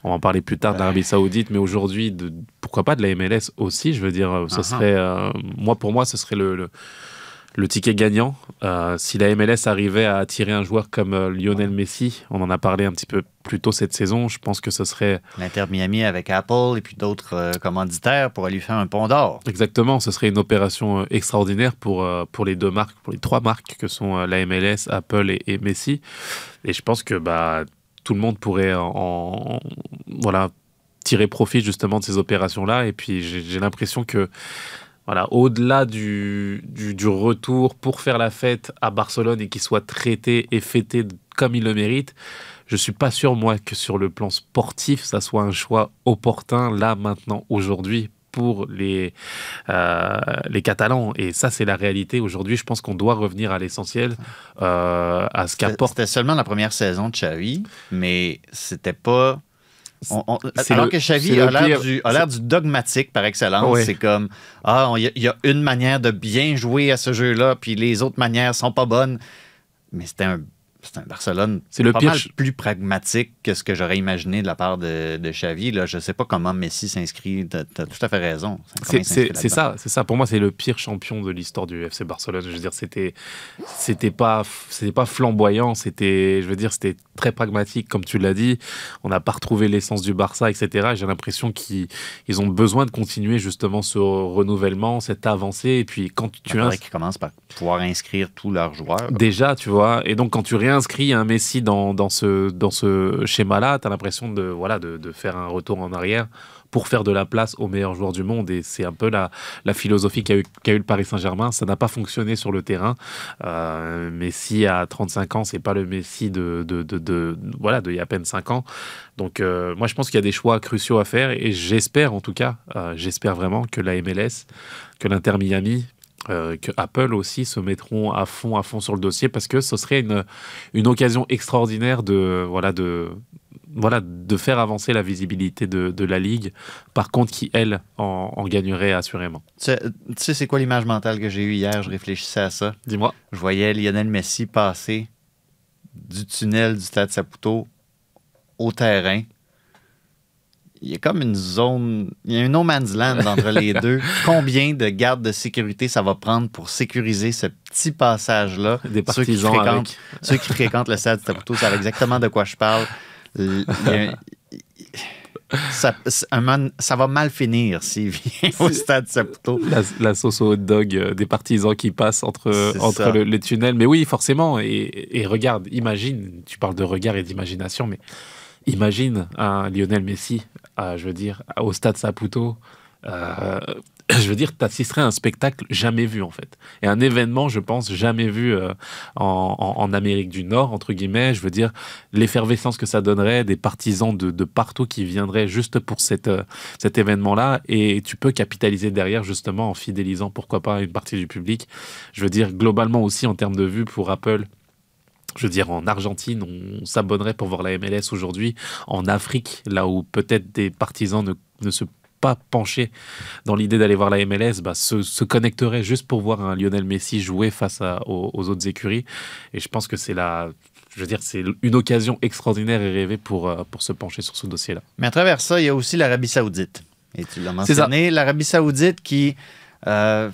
[SPEAKER 3] On va en parler plus tard de l'Arabie Saoudite, mais aujourd'hui, pourquoi pas de la MLS aussi Je veux dire, ce
[SPEAKER 2] Uh-huh.
[SPEAKER 3] serait, euh, moi, pour moi, ce serait le, le, le ticket gagnant. Euh, si la MLS arrivait à attirer un joueur comme euh, Lionel Messi, on en a parlé un petit peu plus tôt cette saison, je pense que ce serait
[SPEAKER 2] L'Inter Miami avec Apple et puis d'autres euh, commanditaires pourraient lui faire un pont d'or.
[SPEAKER 3] Exactement, ce serait une opération euh, extraordinaire pour, euh, pour les deux marques, pour les trois marques que sont la MLS, Apple et, et Messi. Et je pense que bah, tout le monde pourrait en, en- voilà, tirer profit justement de ces opérations-là. Et puis j'ai l'impression que voilà, au-delà du, du, du retour pour faire la fête à Barcelone et qu'il soit traité et fêté comme il le mérite, je suis pas sûr, moi, que sur le plan sportif, ça soit un choix opportun, là, maintenant, aujourd'hui, pour les, euh, les Catalans. Et ça, c'est la réalité. Aujourd'hui, je pense qu'on doit revenir à l'essentiel, euh, à ce qu'apporte.
[SPEAKER 2] c'était seulement la première saison de Xavi, mais c'était pas. On- on-
[SPEAKER 3] C'est
[SPEAKER 2] alors
[SPEAKER 3] le-
[SPEAKER 2] que Xavi a l'air du, dogmatique par excellence. C'est comme ah, il y, a- il y a une manière de bien jouer à ce jeu-là, puis les autres manières sont pas bonnes. Mais c'était un Barcelone
[SPEAKER 3] C'est le
[SPEAKER 2] pas
[SPEAKER 3] pire
[SPEAKER 2] mal plus pragmatique que ce que j'aurais imaginé de la part de, de Xavi. Là, je sais pas comment Messi s'inscrit. T'as as tout à fait raison.
[SPEAKER 3] C'est ça, c'est ça. Pour moi, c'est le pire champion de l'histoire du FC Barcelone. Je veux dire, c'était, c'était pas, c'était pas flamboyant. C'était, je veux dire, c'était très pragmatique, comme tu l'as dit. On n'a pas retrouvé l'essence du Barça, etc. J'ai l'impression qu'ils, ils ont besoin de continuer justement ce renouvellement, cette avancée. Et puis quand tu
[SPEAKER 2] faudrait
[SPEAKER 3] ins-
[SPEAKER 2] qu'ils commencent par pouvoir inscrire tous leurs joueurs.
[SPEAKER 3] Déjà, tu vois, et donc quand tu réinscris un Messi dans, ce, schéma-là, tu as l'impression de, faire un retour en arrière pour faire de la place aux meilleurs joueurs du monde. Et c'est un peu la, philosophie qu'a eu, le Paris Saint-Germain. Ça n'a pas fonctionné sur le terrain. Euh, Messi à 35 ans, c'est pas le Messi de- voilà, de il y a à peine 5 ans. Donc euh, moi, je pense qu'il y a des choix cruciaux à faire. Et j'espère, en tout cas, euh, j'espère vraiment que la MLS, que l'Inter Miami, euh, que Apple aussi se mettront à fond, à fond sur le dossier parce que ce serait une, une occasion extraordinaire de, voilà, de, voilà, de faire avancer la visibilité de, de la Ligue. Par contre, qui, elle, en, en gagnerait assurément.
[SPEAKER 2] Tu sais, tu sais, c'est quoi l'image mentale que j'ai eue hier? Je réfléchissais à ça.
[SPEAKER 3] Dis-moi.
[SPEAKER 2] Je voyais Lionel Messi passer du tunnel du Stade Saputo au terrain. Il y a comme une zone, il y a un no man's land entre les deux. Combien de gardes de sécurité ça va prendre pour sécuriser ce petit passage-là?
[SPEAKER 3] Des
[SPEAKER 2] Ceux qui
[SPEAKER 3] partisans
[SPEAKER 2] fréquentent,
[SPEAKER 3] avec.
[SPEAKER 2] ceux qui fréquentent le Stade Saputo savent exactement de quoi je parle. Il y a un- ça, un va mal finir s'il vient au Stade Saputo.
[SPEAKER 3] La, la sauce au hot dog euh, des partisans qui passent entre, entre le- les tunnels. Mais oui, forcément. Et, et regarde, imagine, tu parles de regard et d'imagination, mais imagine un Lionel Messi, je veux dire, au stade Saputo. euh, je veux dire, tu assisterais à un spectacle jamais vu, en fait. Et un événement, je pense, jamais vu euh, en, Amérique du Nord, entre guillemets. Je veux dire, l'effervescence que ça donnerait, des partisans de, de partout qui viendraient juste pour cette, euh, cet événement-là. Et tu peux capitaliser derrière, justement, en fidélisant, pourquoi pas, une partie du public. Je veux dire, globalement aussi, en termes de vues pour Apple, je veux dire, en Argentine, on s'abonnerait pour voir la MLS aujourd'hui. En Afrique, là où peut-être des partisans ne, ne se pas penchés dans l'idée d'aller voir la MLS, bah, se, se connecteraient juste pour voir un Lionel Messi jouer face à- aux, aux autres écuries. Et je pense que c'est la, je veux dire, c'est une occasion extraordinaire et rêvée pour, euh, pour se pencher sur ce dossier-là.
[SPEAKER 2] Mais à travers ça, il y a aussi l'Arabie Saoudite. Et tu l'as mentionné, l'Arabie Saoudite qui euh,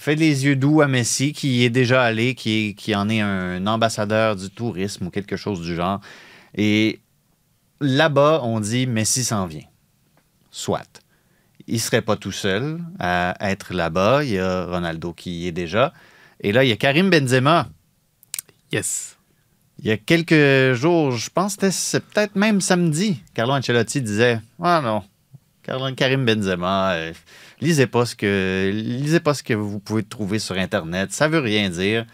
[SPEAKER 2] fait les yeux doux à Messi, qui y est déjà allé, qui, est- qui en est un ambassadeur du tourisme ou quelque chose du genre. Et là-bas, on dit Messi s'en vient. Soit. Il ne serait pas tout seul à être là-bas. Il y a Ronaldo qui y est déjà. Et là, il y a Karim Benzema.
[SPEAKER 3] Yes.
[SPEAKER 2] Il y a quelques jours, je pense que c'était c'est peut-être même samedi, Carlo Ancelotti disait Ah non, Karim Benzema, euh, lisez pas ce que lisez pas ce que vous pouvez trouver sur Internet. Ça veut rien dire.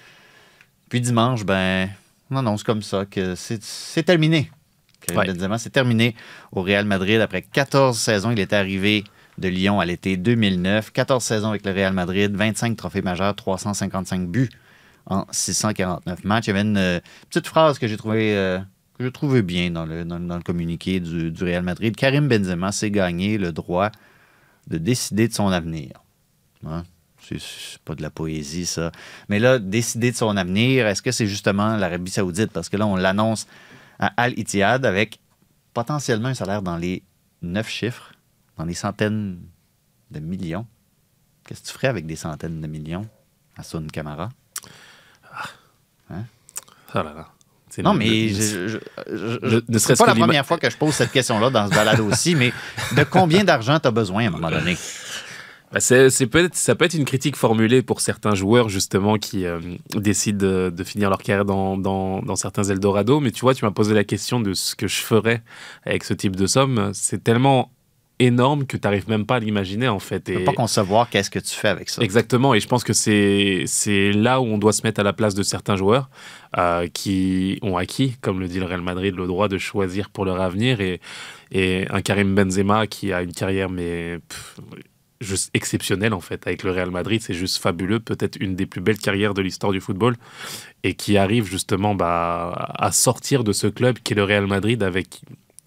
[SPEAKER 2] Puis dimanche, ben, on annonce comme ça que c'est terminé. Karim
[SPEAKER 3] Ouais.
[SPEAKER 2] Benzema, c'est terminé au Real Madrid. Après 14 saisons, il était arrivé de Lyon à l'été 2009. 14 saisons avec le Real Madrid, 25 trophées majeurs, 355 buts en 649 matchs. Il y avait une euh, petite phrase que j'ai trouvée euh, que j'ai trouvée bien dans le, dans, dans le communiqué du, du Real Madrid. Karim Benzema s'est gagné le droit de décider de son avenir. Hein? C'est- pas de la poésie, ça. Mais là, décider de son avenir, est-ce que c'est justement l'Arabie Saoudite? Parce que là, on l'annonce à Al Ittihad avec potentiellement un salaire dans les neuf chiffres, dans les centaines de millions. Qu'est-ce que tu ferais avec des centaines de millions, Hassoun Kamara?
[SPEAKER 3] Oh là là.
[SPEAKER 2] Non,
[SPEAKER 3] le-
[SPEAKER 2] mais
[SPEAKER 3] le-
[SPEAKER 2] je, je, je-
[SPEAKER 3] Ne- serait-ce
[SPEAKER 2] pas
[SPEAKER 3] que
[SPEAKER 2] la première fois que je pose cette question-là dans ce balade aussi, mais de combien d'argent tu as besoin à un moment donné?
[SPEAKER 3] Bah, c'est, peut-être, ça peut être une critique formulée pour certains joueurs justement qui euh, décident de, de finir leur carrière dans, dans, dans certains Eldorado. Mais tu vois, tu m'as posé la question de ce que je ferais avec ce type de somme. C'est tellement énorme que tu n'arrives même pas à l'imaginer en fait.
[SPEAKER 2] Tu peux
[SPEAKER 3] Et-
[SPEAKER 2] pas concevoir qu'est-ce que tu fais avec ça.
[SPEAKER 3] Exactement, et je pense que c'est c'est là où on doit se mettre à la place de certains joueurs euh, qui ont acquis, comme le dit le Real Madrid, le droit de choisir pour leur avenir et, et un Karim Benzema qui a une carrière mais pff, juste exceptionnelle en fait avec le Real Madrid, c'est juste fabuleux, peut-être une des plus belles carrières de l'histoire du football et qui arrive justement bah, à sortir de ce club qui est le Real Madrid avec,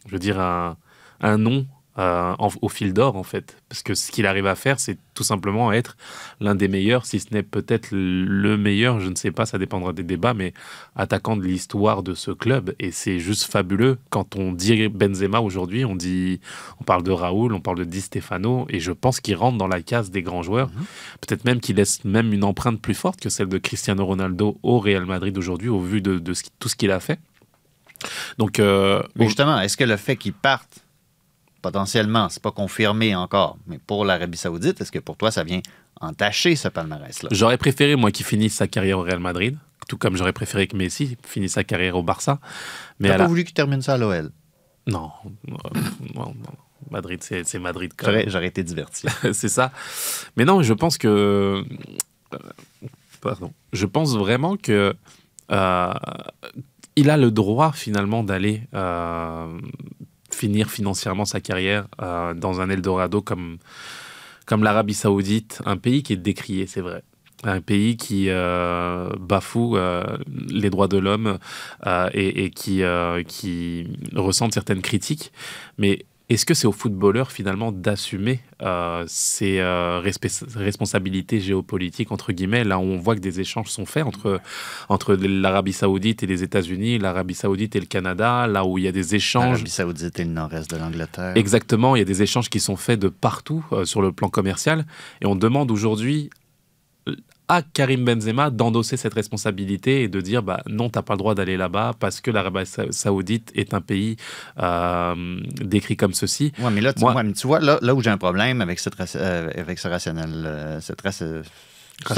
[SPEAKER 3] je veux dire, un, un nom euh, en- au fil d'or en fait. Parce que ce qu'il arrive à faire, c'est tout simplement être l'un des meilleurs, si ce n'est peut-être le meilleur, je ne sais pas, ça dépendra des débats, mais attaquant de l'histoire de ce club. Et c'est juste fabuleux. Quand on dit Benzema aujourd'hui, on dit, on parle de Raoul, on parle de Di Stefano, et je pense qu'il rentre dans la case des grands joueurs. Peut-être même qu'il laisse même une empreinte plus forte que celle de Cristiano Ronaldo au Real Madrid aujourd'hui, au vu de, de ce qui- tout ce qu'il a fait. Donc, euh,
[SPEAKER 2] Mais justement, est-ce que le fait qu'ils partent, potentiellement, c'est pas confirmé encore, mais pour l'Arabie Saoudite, est-ce que pour toi, ça vient entacher ce palmarès-là?
[SPEAKER 3] J'aurais préféré, moi, qu'il finisse sa carrière au Real Madrid, tout comme j'aurais préféré que Messi finisse sa carrière au Barça. Mais
[SPEAKER 2] T'as pas
[SPEAKER 3] la-
[SPEAKER 2] voulu qu'il termine ça à l'OL?
[SPEAKER 3] Non, non, non, non. Madrid, c'est c'est Madrid. quand même.
[SPEAKER 2] J'aurais j'aurais été diverti.
[SPEAKER 3] c'est ça. Mais non, je pense que. Pardon. Je pense vraiment que. euh, il a le droit finalement d'aller euh, finir financièrement sa carrière euh, dans un Eldorado comme, comme l'Arabie Saoudite, un pays qui est décrié, c'est vrai. Un pays qui euh, bafoue euh, les droits de l'homme et, et qui, qui ressent certaines critiques. Mais est-ce que c'est aux footballeurs finalement d'assumer euh, ces euh, responsabilités géopolitiques, entre guillemets, là où on voit que des échanges sont faits entre, entre l'Arabie saoudite et les États-Unis, l'Arabie saoudite et le Canada, là où il y a des échanges
[SPEAKER 2] L'Arabie Saoudite et le nord-est de l'Angleterre.
[SPEAKER 3] Exactement, il y a des échanges qui sont faits de partout euh, sur le plan commercial. Et on demande aujourd'hui à Karim Benzema d'endosser cette responsabilité et de dire bah, non, tu n'as pas le droit d'aller là-bas parce que l'Arabie Sa- Saoudite est un pays euh, décrit comme ceci.
[SPEAKER 2] Ouais, mais là, tu,
[SPEAKER 3] Moi-
[SPEAKER 2] ouais, mais tu vois, là, là où j'ai un problème avec, cette, euh, avec ce rationnel, euh, cette ce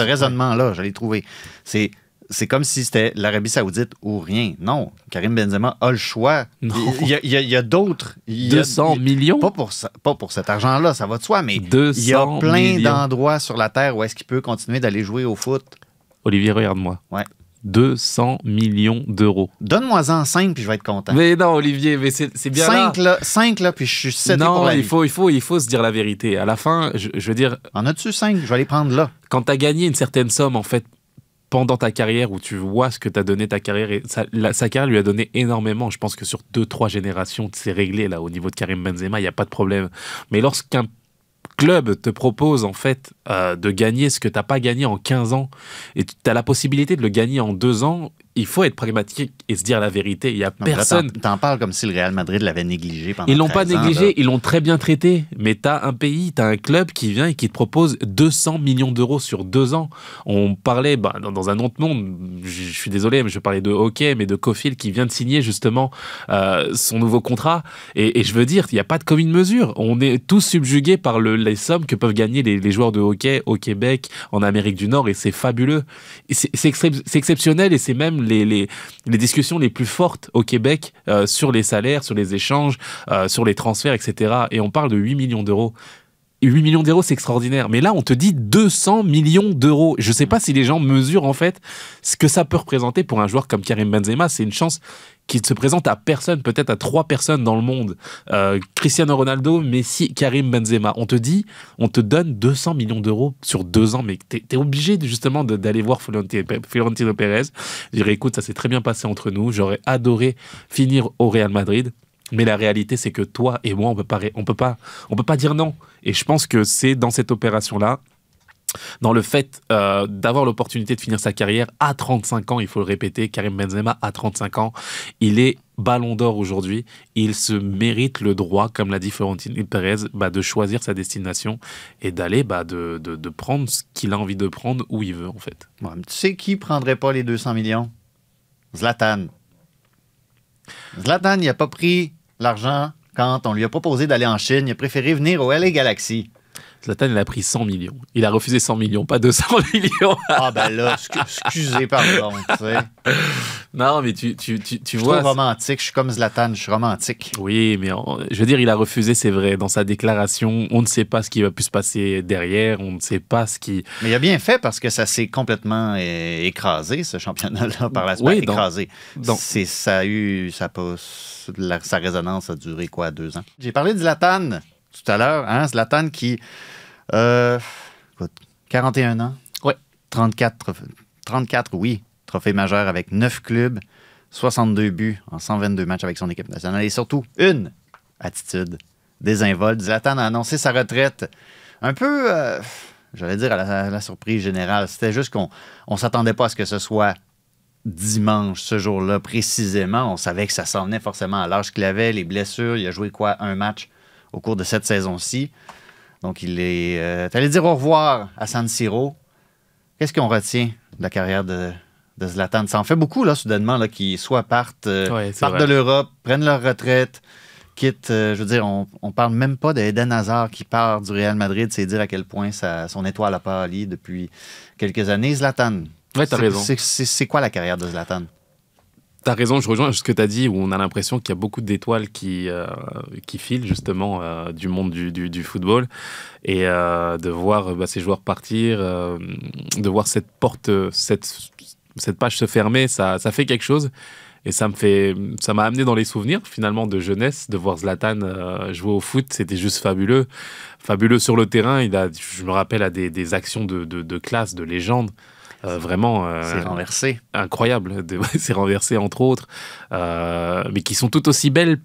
[SPEAKER 2] raisonnement-là, je l'ai trouvé. C'est, c'est comme si c'était l'Arabie Saoudite ou rien. Non, Karim Benzema a le choix.
[SPEAKER 3] Non.
[SPEAKER 2] Il y a, a- d'autres. il y a-
[SPEAKER 3] 200
[SPEAKER 2] il-
[SPEAKER 3] millions?
[SPEAKER 2] Pas pour, ça- pas pour cet argent-là, ça va de soi, mais
[SPEAKER 3] 200
[SPEAKER 2] il y a plein d'endroits sur la Terre où est-ce qu'il peut continuer d'aller jouer au foot.
[SPEAKER 3] Olivier, regarde-moi.
[SPEAKER 2] Ouais.
[SPEAKER 3] 200 millions d'euros.
[SPEAKER 2] Donne-moi-en 5 puis je vais être content.
[SPEAKER 3] Mais non, Olivier, mais c'est bien là.
[SPEAKER 2] 5 là, cinq, là, puis je suis cédé
[SPEAKER 3] Non,
[SPEAKER 2] pour la
[SPEAKER 3] il
[SPEAKER 2] vie.
[SPEAKER 3] faut, il, faut, il faut se dire la vérité. À la fin, je, je veux dire,
[SPEAKER 2] En as-tu 5? Je vais les prendre là.
[SPEAKER 3] quand tu as gagné une certaine somme, en fait, pendant ta carrière, où tu vois ce que t'as donné ta carrière, et sa, la- sa carrière lui a donné énormément. Je pense que sur deux, trois générations, c'est réglé là au niveau de Karim Benzema, il n'y a pas de problème. Mais lorsqu'un club te propose en fait euh, de gagner ce que t'as pas gagné en 15 ans et tu as la possibilité de le gagner en deux ans, il faut être pragmatique et se dire la vérité. Il y a
[SPEAKER 2] là,
[SPEAKER 3] personne.
[SPEAKER 2] T'en, parles comme si le Real Madrid l'avait négligé pendant
[SPEAKER 3] Ils l'ont pas
[SPEAKER 2] 13 ans,
[SPEAKER 3] négligé, ils l'ont très bien traité. Mais tu as un pays, tu as un club qui vient et qui te propose 200 millions d'euros sur deux ans. On parlait bah, dans, un autre monde, je, suis désolé, mais je parlais de hockey, mais de Cofield qui vient de signer justement euh, son nouveau contrat. Et, et je veux dire, il n'y a pas de commune mesure. On est tous subjugués par le- les sommes que peuvent gagner les, les joueurs de hockey au Québec, en Amérique du Nord, et c'est fabuleux. Excep- c'est exceptionnel et c'est même les, les, les discussions les plus fortes au Québec euh, sur les salaires, sur les échanges, euh, sur les transferts, etc. Et on parle de 8 millions d'euros. 8 millions d'euros, c'est extraordinaire. Mais là, on te dit 200 millions d'euros. Je ne sais pas si les gens mesurent en fait ce que ça peut représenter pour un joueur comme Karim Benzema. C'est une chance qui ne se présente à personne, peut-être à trois personnes dans le monde. Euh, Cristiano Ronaldo, Messi, Karim Benzema. On te dit, on te donne 200 millions d'euros sur deux ans, mais tu es, obligé de, justement d'aller voir Florentino Pérez. Dire, écoute, ça s'est très bien passé entre nous. J'aurais adoré finir au Real Madrid. Mais la réalité, c'est que toi et moi, on peut peut on peut pas dire non. Et je pense que c'est dans cette opération-là, dans le fait euh, d'avoir l'opportunité de finir sa carrière à 35 ans, il faut le répéter, Karim Benzema à 35 ans, il est ballon d'or aujourd'hui, il se mérite le droit, comme l'a dit Florentino Pérez, bah, de choisir sa destination et d'aller bah, de, de, prendre ce qu'il a envie de prendre où il veut en fait.
[SPEAKER 2] Tu sais qui prendrait pas les 200 millions? Zlatan. Zlatan, il n'a pas pris l'argent quand on lui a proposé d'aller en Chine. Il a préféré venir au LA Galaxy.
[SPEAKER 3] Zlatan, il a pris 100 millions. Il a refusé 100 millions, pas 200 millions.
[SPEAKER 2] Ah ben là, excu- excusez, pardon. tu sais.
[SPEAKER 3] non, mais tu, tu, tu, tu
[SPEAKER 2] Je suis
[SPEAKER 3] vois...
[SPEAKER 2] trop romantique. Je suis comme Zlatan, je suis romantique.
[SPEAKER 3] Oui, mais je veux dire, il a refusé, c'est vrai, dans sa déclaration. On ne sait pas ce qui va plus se passer derrière, on ne sait pas ce qui.
[SPEAKER 2] Mais il a bien fait parce que ça s'est complètement é- écroisé, ce championnat-là, par la suite.
[SPEAKER 3] Oui, dans-
[SPEAKER 2] écrasé. C'est, ça a eu. Ça a pas- la- sa résonance a duré quoi, deux ans? J'ai parlé de Zlatan tout à l'heure, hein? Zlatan qui. euh, écoute, 41 ans.
[SPEAKER 3] Ouais.
[SPEAKER 2] 34, trophées- 34, oui, trophées majeurs avec 9 clubs, 62 buts en 122 matchs avec son équipe nationale et surtout une attitude désinvolte. Zlatan a annoncé sa retraite un peu, euh, j'allais dire, à la, à la surprise générale. C'était juste qu'on ne s'attendait pas à ce que ce soit dimanche, ce jour-là, précisément. On savait que ça s'en venait forcément à l'âge qu'il avait, les blessures. Il a joué quoi, un match au cours de cette saison-ci. Donc, il est euh, allé dire au revoir à San Siro. Qu'est-ce qu'on retient de la carrière de, de Zlatan? Ça en fait beaucoup, là, soudainement, là, qui soit partent, euh,
[SPEAKER 3] Ouais,
[SPEAKER 2] partent de l'Europe, prennent leur retraite, quittent. euh, je veux dire, on, on parle même pas d'Eden Hazard qui part du Real Madrid. C'est dire à quel point ça- son étoile a pâli depuis quelques années. Zlatan.
[SPEAKER 3] Ouais, t'as raison.
[SPEAKER 2] c'est quoi la carrière de Zlatan?
[SPEAKER 3] T'as raison, je rejoins ce que t'as dit, où on a l'impression qu'il y a beaucoup d'étoiles qui, euh, qui filent justement euh, du monde du, du, football. Et euh, de voir bah, ces joueurs partir, de voir cette porte, cette, cette page se fermer, ça, ça fait quelque chose. Et ça me fait, ça m'a amené dans les souvenirs finalement de jeunesse, de voir Zlatan jouer au foot, c'était juste fabuleux, fabuleux sur le terrain. Il a, je me rappelle à des, des actions de, de classe, de légende, Euh, vraiment. euh,
[SPEAKER 2] C'est renversé.
[SPEAKER 3] incroyable. C'est renversé, entre autres, euh, mais qui sont tout aussi belles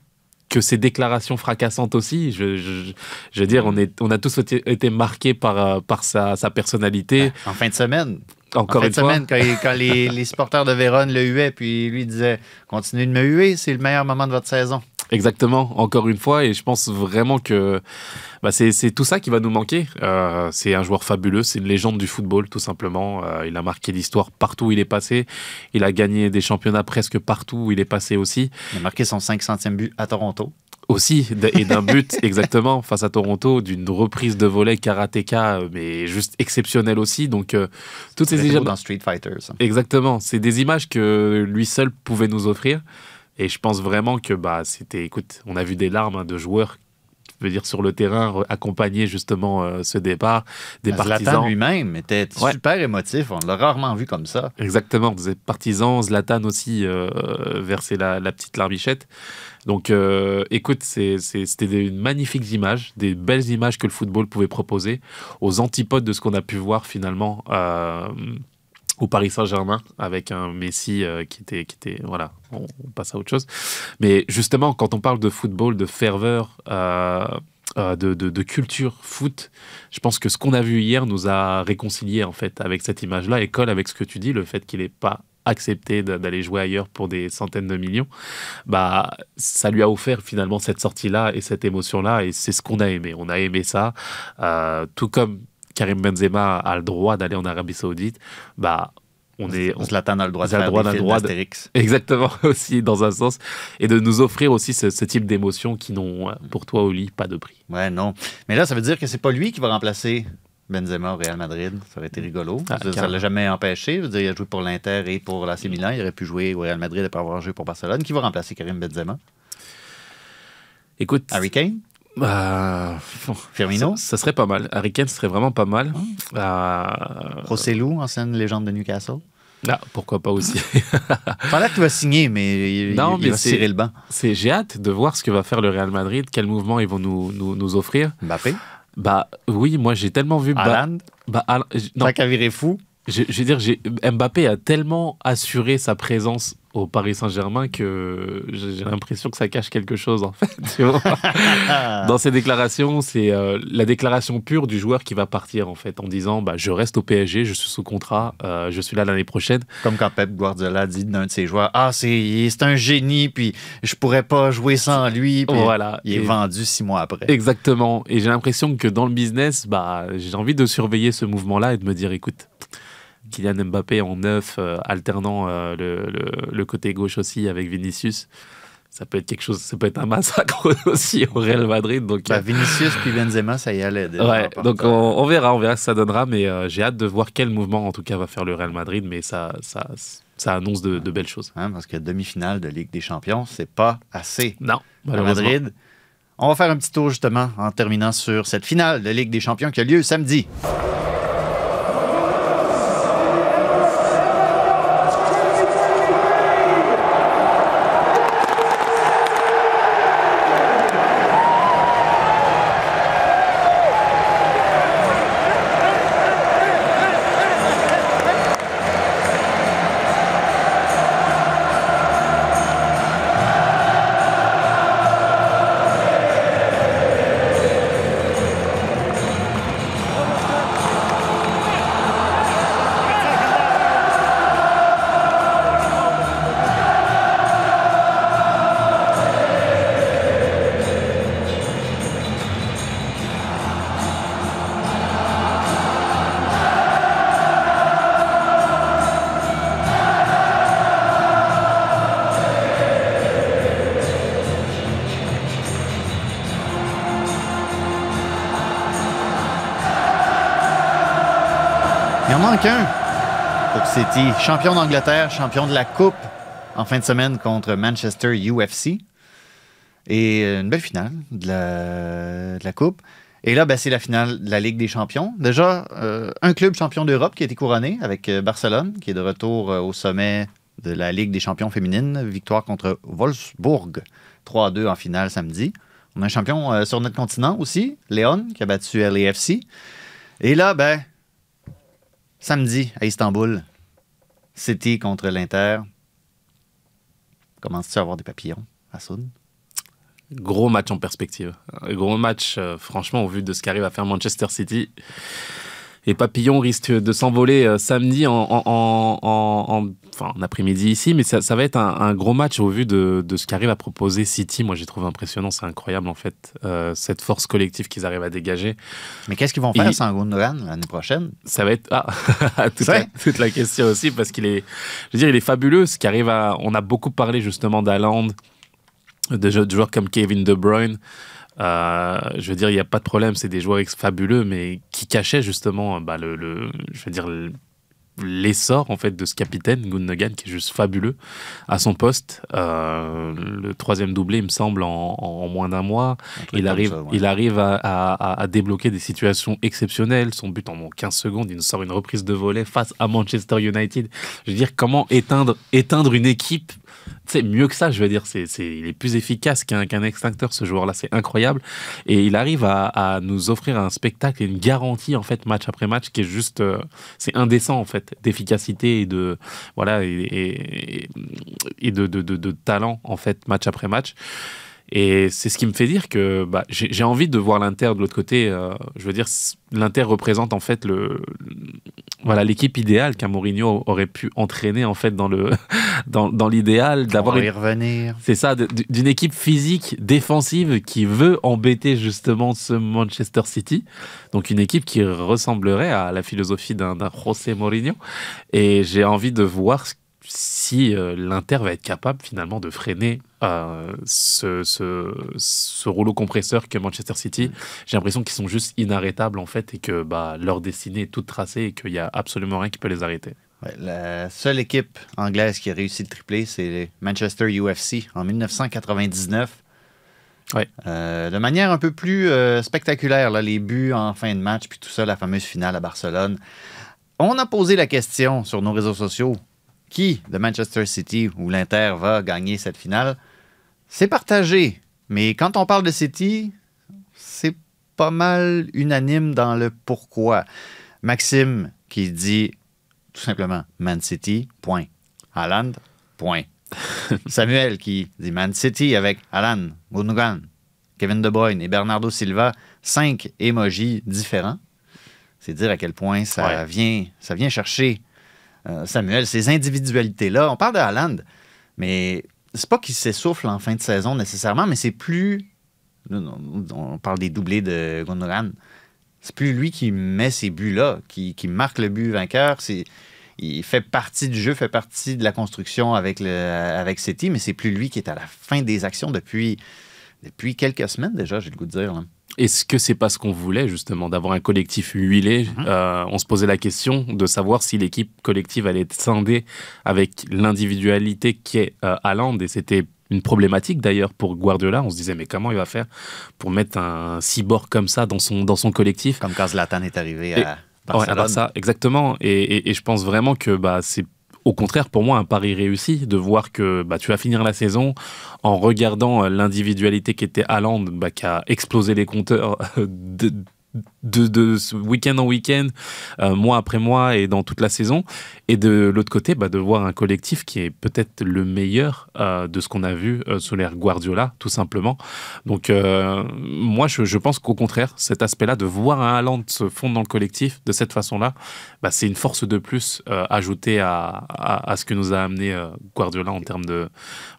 [SPEAKER 3] que ces déclarations fracassantes aussi. Je, je- je veux dire, on, est, on a tous été, marqués par, par sa, sa personnalité.
[SPEAKER 2] En fin de semaine.
[SPEAKER 3] Encore
[SPEAKER 2] en fin
[SPEAKER 3] une
[SPEAKER 2] de
[SPEAKER 3] fois.
[SPEAKER 2] semaine, quand, il- quand les, les supporters de Vérone le huaient, puis lui disait Continuez de me huer, c'est le meilleur moment de votre saison.
[SPEAKER 3] Exactement, encore une fois, et je pense vraiment que bah, c'est tout ça qui va nous manquer. Euh, c'est un joueur fabuleux, c'est une légende du football, tout simplement. Euh, il a marqué l'histoire partout où il est passé. Il a gagné des championnats presque partout où il est passé aussi.
[SPEAKER 2] Il a marqué son 500e but à Toronto.
[SPEAKER 3] Aussi, et d'un but exactement face à Toronto, d'une reprise de volet karatéka, euh, mais juste exceptionnelle aussi. Donc, euh, toutes ces images.
[SPEAKER 2] dans Street Fighters.
[SPEAKER 3] Exactement, c'est des images que lui seul pouvait nous offrir. Et je pense vraiment que bah, c'était, écoute, on a vu des larmes hein, de joueurs, je veux dire, sur le terrain, accompagner justement euh, ce départ, des
[SPEAKER 2] Zlatan
[SPEAKER 3] partisans.
[SPEAKER 2] lui-même était
[SPEAKER 3] Ouais.
[SPEAKER 2] super émotif. On l'a rarement vu comme ça.
[SPEAKER 3] Exactement, des partisans, Zlatan aussi euh, verser la, la petite larmichette. Donc, euh, écoute, c'était des magnifiques images, des belles images que le football pouvait proposer, aux antipodes de ce qu'on a pu voir finalement euh, au Paris Saint-Germain avec un Messi euh, qui était, qui était, voilà, on, passe à autre chose. Mais justement, quand on parle de football, de ferveur. euh, euh, de, de- culture foot, je pense que ce qu'on a vu hier nous a réconciliés en fait avec cette image-là et colle avec ce que tu dis, le fait qu'il n'ait pas accepté d'aller jouer ailleurs pour des centaines de millions, bah ça lui a offert finalement cette sortie-là et cette émotion-là et c'est ce qu'on a aimé. On a aimé ça, tout comme Karim Benzema a le droit d'aller en Arabie Saoudite, bah on est on-
[SPEAKER 2] Zlatan a le droit de faire
[SPEAKER 3] a le
[SPEAKER 2] des
[SPEAKER 3] droit
[SPEAKER 2] d'Astérix.
[SPEAKER 3] Exactement, aussi dans un sens, et de nous offrir aussi ce, ce type d'émotions qui n'ont, pour toi, Oli, pas de prix.
[SPEAKER 2] Ouais, non. Mais là, ça veut dire que c'est pas lui qui va remplacer Benzema au Real Madrid. Ça aurait été rigolo.
[SPEAKER 3] Ah,
[SPEAKER 2] ça ne l'a jamais empêché. Je veux dire, il a joué pour l'Inter et pour l'AC Milan. Il aurait pu jouer au Real Madrid après avoir joué pour Barcelone. Qui va remplacer Karim Benzema?
[SPEAKER 3] Écoute,
[SPEAKER 2] Harry Kane?
[SPEAKER 3] Bah,
[SPEAKER 2] Firmino?
[SPEAKER 3] ça, ça serait pas mal. Harry Kane serait vraiment pas mal. Euh,
[SPEAKER 2] Rossellou, ancienne légende de Newcastle.
[SPEAKER 3] ah, pourquoi pas aussi.
[SPEAKER 2] Pendant que tu vas signer, mais il,
[SPEAKER 3] Non,
[SPEAKER 2] il
[SPEAKER 3] mais
[SPEAKER 2] va tirer le banc.
[SPEAKER 3] C'est j'ai hâte de voir ce que va faire le Real Madrid, quel mouvement ils vont nous, nous, nous offrir.
[SPEAKER 2] Mbappé?
[SPEAKER 3] Bah oui, moi j'ai tellement vu.
[SPEAKER 2] Haaland?
[SPEAKER 3] bah, j- non,
[SPEAKER 2] Tant qu'à virer fou.
[SPEAKER 3] je, je veux dire, Mbappé a tellement assuré sa présence au Paris Saint-Germain que j'ai l'impression que ça cache quelque chose en fait. tu vois. Dans ses déclarations, c'est euh, la déclaration pure du joueur qui va partir en fait en disant bah, je reste au PSG, je suis sous contrat, euh, je suis là l'année prochaine.
[SPEAKER 2] Comme quand Pep Guardiola dit d'un de ses joueurs Ah, c'est c'est un génie, puis je pourrais pas jouer sans lui. Puis
[SPEAKER 3] Voilà.
[SPEAKER 2] Il est
[SPEAKER 3] Et-
[SPEAKER 2] vendu six mois après.
[SPEAKER 3] Exactement. Et j'ai l'impression que dans le business, bah, j'ai envie de surveiller ce mouvement-là et de me dire, écoute, Kylian Mbappé en neuf, euh, alternant euh, le, le- le côté gauche aussi avec Vinicius, ça peut être quelque chose, ça peut être un massacre aussi au Real Madrid. Donc, euh,
[SPEAKER 2] Vinicius puis Benzema, ça y allait. déjà,
[SPEAKER 3] ouais, donc on, on verra, on verra ce que ça donnera, mais euh, j'ai hâte de voir quel mouvement en tout cas va faire le Real Madrid, mais ça, ça, ça annonce de, de belles choses.
[SPEAKER 2] Hein, parce que demi-finale de Ligue des Champions, c'est pas assez.
[SPEAKER 3] Non,
[SPEAKER 2] À. Madrid. On va faire un petit tour justement en terminant sur cette finale de Ligue des Champions qui a lieu samedi. City. Champion d'Angleterre, champion de la Coupe en fin de semaine contre Manchester UFC. Et euh, une belle finale de la, Coupe. Et là, ben, c'est la finale de la Ligue des Champions. Déjà, euh, un club champion d'Europe qui a été couronné avec euh, Barcelone, qui est de retour au sommet de la Ligue des Champions féminines. Victoire contre Wolfsburg, 3-2 en finale samedi. On a un champion sur notre continent aussi, Léon, qui a battu LAFC. Et là, ben, samedi à Istanbul, City contre l'Inter. Commences-tu à avoir des papillons, Assoun?
[SPEAKER 3] Gros match en perspective. Gros match, euh, franchement, au vu de ce qu'arrive à faire Manchester City. Et Papillon risque de s'envoler euh, samedi en, en, en- en- en- enfin, en après-midi ici, mais ça, ça va être un, un gros match au vu de, de ce qu'arrive à proposer City. Moi, j'ai trouvé impressionnant, c'est incroyable en fait, euh, cette force collective qu'ils arrivent à dégager.
[SPEAKER 2] Mais qu'est-ce qu'ils vont faire
[SPEAKER 3] Et-
[SPEAKER 2] sans Gundogan l'année prochaine?
[SPEAKER 3] Ça va être ah, toute, la, toute la question aussi parce qu'il est, je veux dire, il est fabuleux. Ce qui arrive à, on a beaucoup parlé justement jeux- de joueurs comme Kevin De Bruyne. Euh, je veux dire, il n'y a pas de problème, c'est des joueurs fabuleux, mais qui cachaient justement bah, le, le- je veux dire, le- l'essor en fait de ce capitaine Gundogan qui est juste fabuleux à son poste. Euh, le troisième doublé, il me semble, en, en moins d'un mois. Il arrive,
[SPEAKER 2] ça, ouais.
[SPEAKER 3] il arrive à, à- à- à débloquer des situations exceptionnelles. Son but en moins 15 secondes, il nous sort une reprise de volet face à Manchester United. Je veux dire, comment éteindre, éteindre une équipe c'est mieux que ça, je veux dire, c'est, c'est, il est plus efficace qu'un, qu'un extincteur, ce joueur-là, c'est incroyable. Et il arrive à, à nous offrir un spectacle et une garantie, en fait, match après match, qui est juste, euh, c'est indécent, en fait, d'efficacité et de, voilà, et, et- et de, de- de talent, en fait, match après match. Et c'est ce qui me fait dire que bah, j'ai, envie de voir l'Inter de l'autre côté. euh, je veux dire, l'Inter représente en fait le, voilà l'équipe idéale qu'un Mourinho aurait pu entraîner en fait dans le dans, dans l'idéal d'avoir une,
[SPEAKER 2] revenir.
[SPEAKER 3] c'est ça, d'une équipe physique défensive qui veut embêter justement ce Manchester City. Donc une équipe qui ressemblerait à la philosophie d'un d'un José Mourinho. Et j'ai envie de voir ce- si euh, l'Inter va être capable finalement de freiner euh, ce, ce, ce, rouleau compresseur que Manchester City. J'ai l'impression qu'ils sont juste inarrêtables en fait et que bah, leur destinée est toute tracée et qu'il n'y a absolument rien qui peut les arrêter.
[SPEAKER 2] Ouais, la seule équipe anglaise qui a réussi le triplé, c'est Manchester UFC en 1999.
[SPEAKER 3] Ouais.
[SPEAKER 2] Euh, de manière un peu plus euh, spectaculaire, là, les buts en fin de match, puis tout ça, la fameuse finale à Barcelone. On a posé la question sur nos réseaux sociaux qui de Manchester City ou l'Inter va gagner cette finale? C'est partagé, mais quand on parle de City, c'est pas mal unanime dans le pourquoi. Maxime qui dit tout simplement Man City, point. Haaland, point. Samuel qui dit Man City avec Alan, Gundogan, Kevin De Bruyne et Bernardo Silva, cinq emojis différents. C'est dire à quel point ça,
[SPEAKER 3] Ouais.
[SPEAKER 2] vient, ça vient chercher euh, Samuel, ces individualités-là. On parle de Haaland, mais c'est pas qu'il s'essouffle en fin de saison nécessairement, mais c'est plus. On parle des doublés de Gundogan. C'est plus lui qui met ces buts-là, qui, qui marque le but vainqueur. C'est il fait partie du jeu, fait partie de la construction avec, le, avec City, mais c'est plus lui qui est à la fin des actions depuis, depuis quelques semaines déjà, j'ai le goût de dire. là.
[SPEAKER 3] Est-ce que c'est pas ce qu'on voulait justement d'avoir un collectif huilé? Euh, On se posait la question de savoir si l'équipe collective allait être scindée avec l'individualité qui est euh, Haaland et c'était une problématique d'ailleurs pour Guardiola. On se disait mais comment il va faire pour mettre un cyborg comme ça dans son dans son collectif?
[SPEAKER 2] Comme quand Zlatan est arrivé
[SPEAKER 3] Et-
[SPEAKER 2] à
[SPEAKER 3] Ouais, à
[SPEAKER 2] Barcelone.
[SPEAKER 3] part ça, exactement. Et, et- et je pense vraiment que bah, c'est au contraire pour moi un pari réussi de voir que bah, tu vas finir la saison en regardant euh, l'individualité qui était Haaland, bah, qui a explosé les compteurs de, de, week-end en week-end, euh, mois après mois et dans toute la saison. Et de l'autre côté, bah, de voir un collectif qui est peut-être le meilleur euh, de ce qu'on a vu euh, sous l'ère Guardiola, tout simplement. Donc, moi, je, je pense qu'au contraire, cet aspect-là, de voir un Haaland se fondre dans le collectif de cette façon-là, bah, c'est une force de plus ajoutée à, à, ce que nous a amené Guardiola en termes de,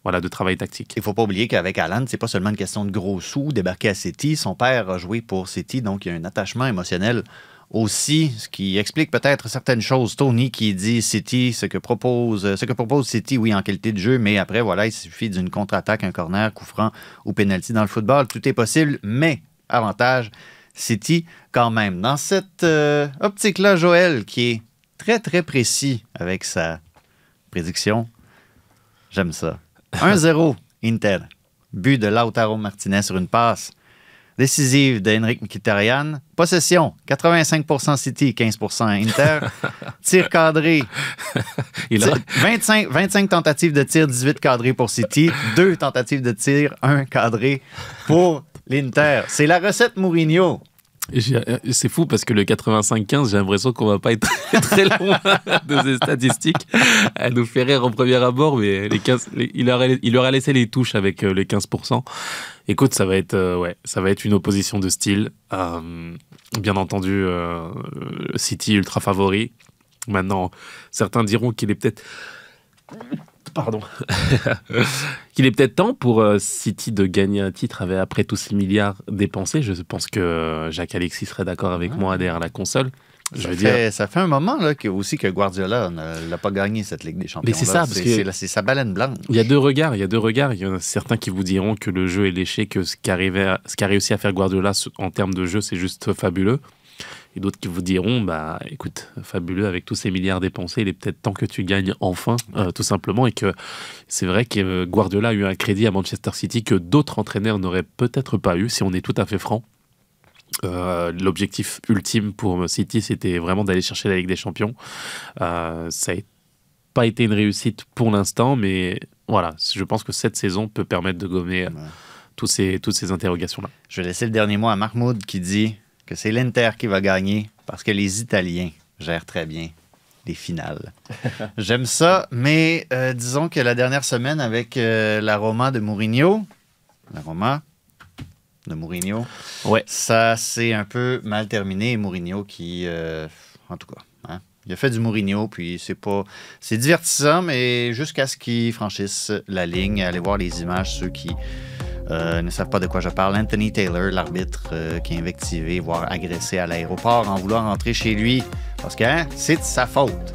[SPEAKER 3] voilà, de travail tactique.
[SPEAKER 2] Il faut pas oublier qu'avec Alan, c'est pas seulement une question de gros sous, débarquer à City. Son père a joué pour City, donc il y a un attachement émotionnel aussi, ce qui explique peut-être certaines choses. Tony qui dit City, ce que propose, ce que propose City, oui, en qualité de jeu, mais après, voilà, il suffit d'une contre-attaque, un corner, coup franc ou penalty dans le football. Tout est possible, mais avantage, City quand même. Dans cette euh, optique-là, Joël, qui est très, très précis avec sa prédiction, j'aime ça. 1-0, Inter. But de Lautaro Martinez sur une passe décisive d'Henrik Mkhitaryan. Possession, 85% City, 15% Inter. Tir cadré,
[SPEAKER 3] Il a-
[SPEAKER 2] tir- 25, 25 tentatives de tir, 18 cadrés pour City. Deux tentatives de tir, un cadré pour l'Inter. C'est la recette Mourinho.
[SPEAKER 3] C'est fou parce que le 85-15, j'ai l'impression qu'on va pas être très loin de ces statistiques. Elle nous fait rire au premier abord, mais les 15, les- il, aurait, il aurait laissé les touches avec euh, les 15%. Écoute, ça va être, euh, ouais, ça va être une opposition de style. Euh, bien entendu, City ultra favori. Maintenant, certains diront qu'il est peut-être. Pardon. qu'il est peut-être temps pour euh, City de gagner un titre avec, après tous ces milliards dépensés. Je pense que euh, Jacques Alexis serait d'accord avec moi derrière la console. Je
[SPEAKER 2] Ça
[SPEAKER 3] veux dire,
[SPEAKER 2] fait, ça fait un moment là, que, aussi que Guardiola ne l'a pas gagné cette Ligue des Champions.
[SPEAKER 3] Mais c'est ça, parce que-
[SPEAKER 2] c'est, sa baleine blanche.
[SPEAKER 3] il y a deux regards. Il y a deux regards. Il y en a certains qui vous diront que le jeu est léché, que ce qu'a réussi à faire Guardiola en termes de jeu, c'est juste fabuleux. Et d'autres qui vous diront, bah écoute, fabuleux avec tous ces milliards dépensés, il est peut-être temps que tu gagnes enfin, euh, tout simplement. Et que c'est vrai que euh, Guardiola a eu un crédit à Manchester City que d'autres entraîneurs n'auraient peut-être pas eu, si on est tout à fait franc. Euh, L'objectif ultime pour City, c'était vraiment d'aller chercher la Ligue des Champions. Euh, ça n'a pas été une réussite pour l'instant, mais voilà, je pense que cette saison peut permettre de gommer tous ces, toutes ces interrogations-là.
[SPEAKER 2] Je vais laisser le dernier mot à Mahmoud qui dit que c'est l'Inter qui va gagner parce que les Italiens gèrent très bien les finales. J'aime ça, mais euh, disons que la dernière semaine avec euh, la Roma de Mourinho, la Roma de Mourinho,
[SPEAKER 3] Ouais.
[SPEAKER 2] ça s'est un peu mal terminé. Mourinho qui, euh, en tout cas, hein, il a fait du Mourinho, puis c'est pas, c'est divertissant, mais jusqu'à ce qu'il franchisse la ligne, allez voir les images, ceux qui euh, ne savent pas de quoi je parle. Anthony Taylor, l'arbitre euh, qui est invectivé, voire agressé à l'aéroport en voulant rentrer chez lui. Parce que hein, c'est de sa faute.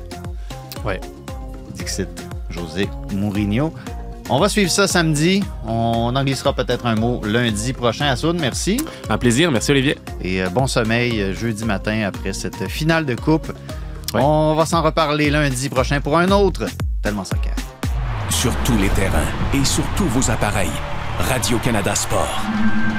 [SPEAKER 3] Ouais.
[SPEAKER 2] Dixit José Mourinho. On va suivre ça samedi. On en glissera peut-être un mot lundi prochain. Assoun, merci.
[SPEAKER 3] Un plaisir, merci Olivier.
[SPEAKER 2] Et euh, bon sommeil jeudi matin après cette finale de coupe. On va s'en reparler lundi prochain pour un autre Tellement Soccer.
[SPEAKER 10] Sur tous les terrains et sur tous vos appareils, Radio-Canada Sport.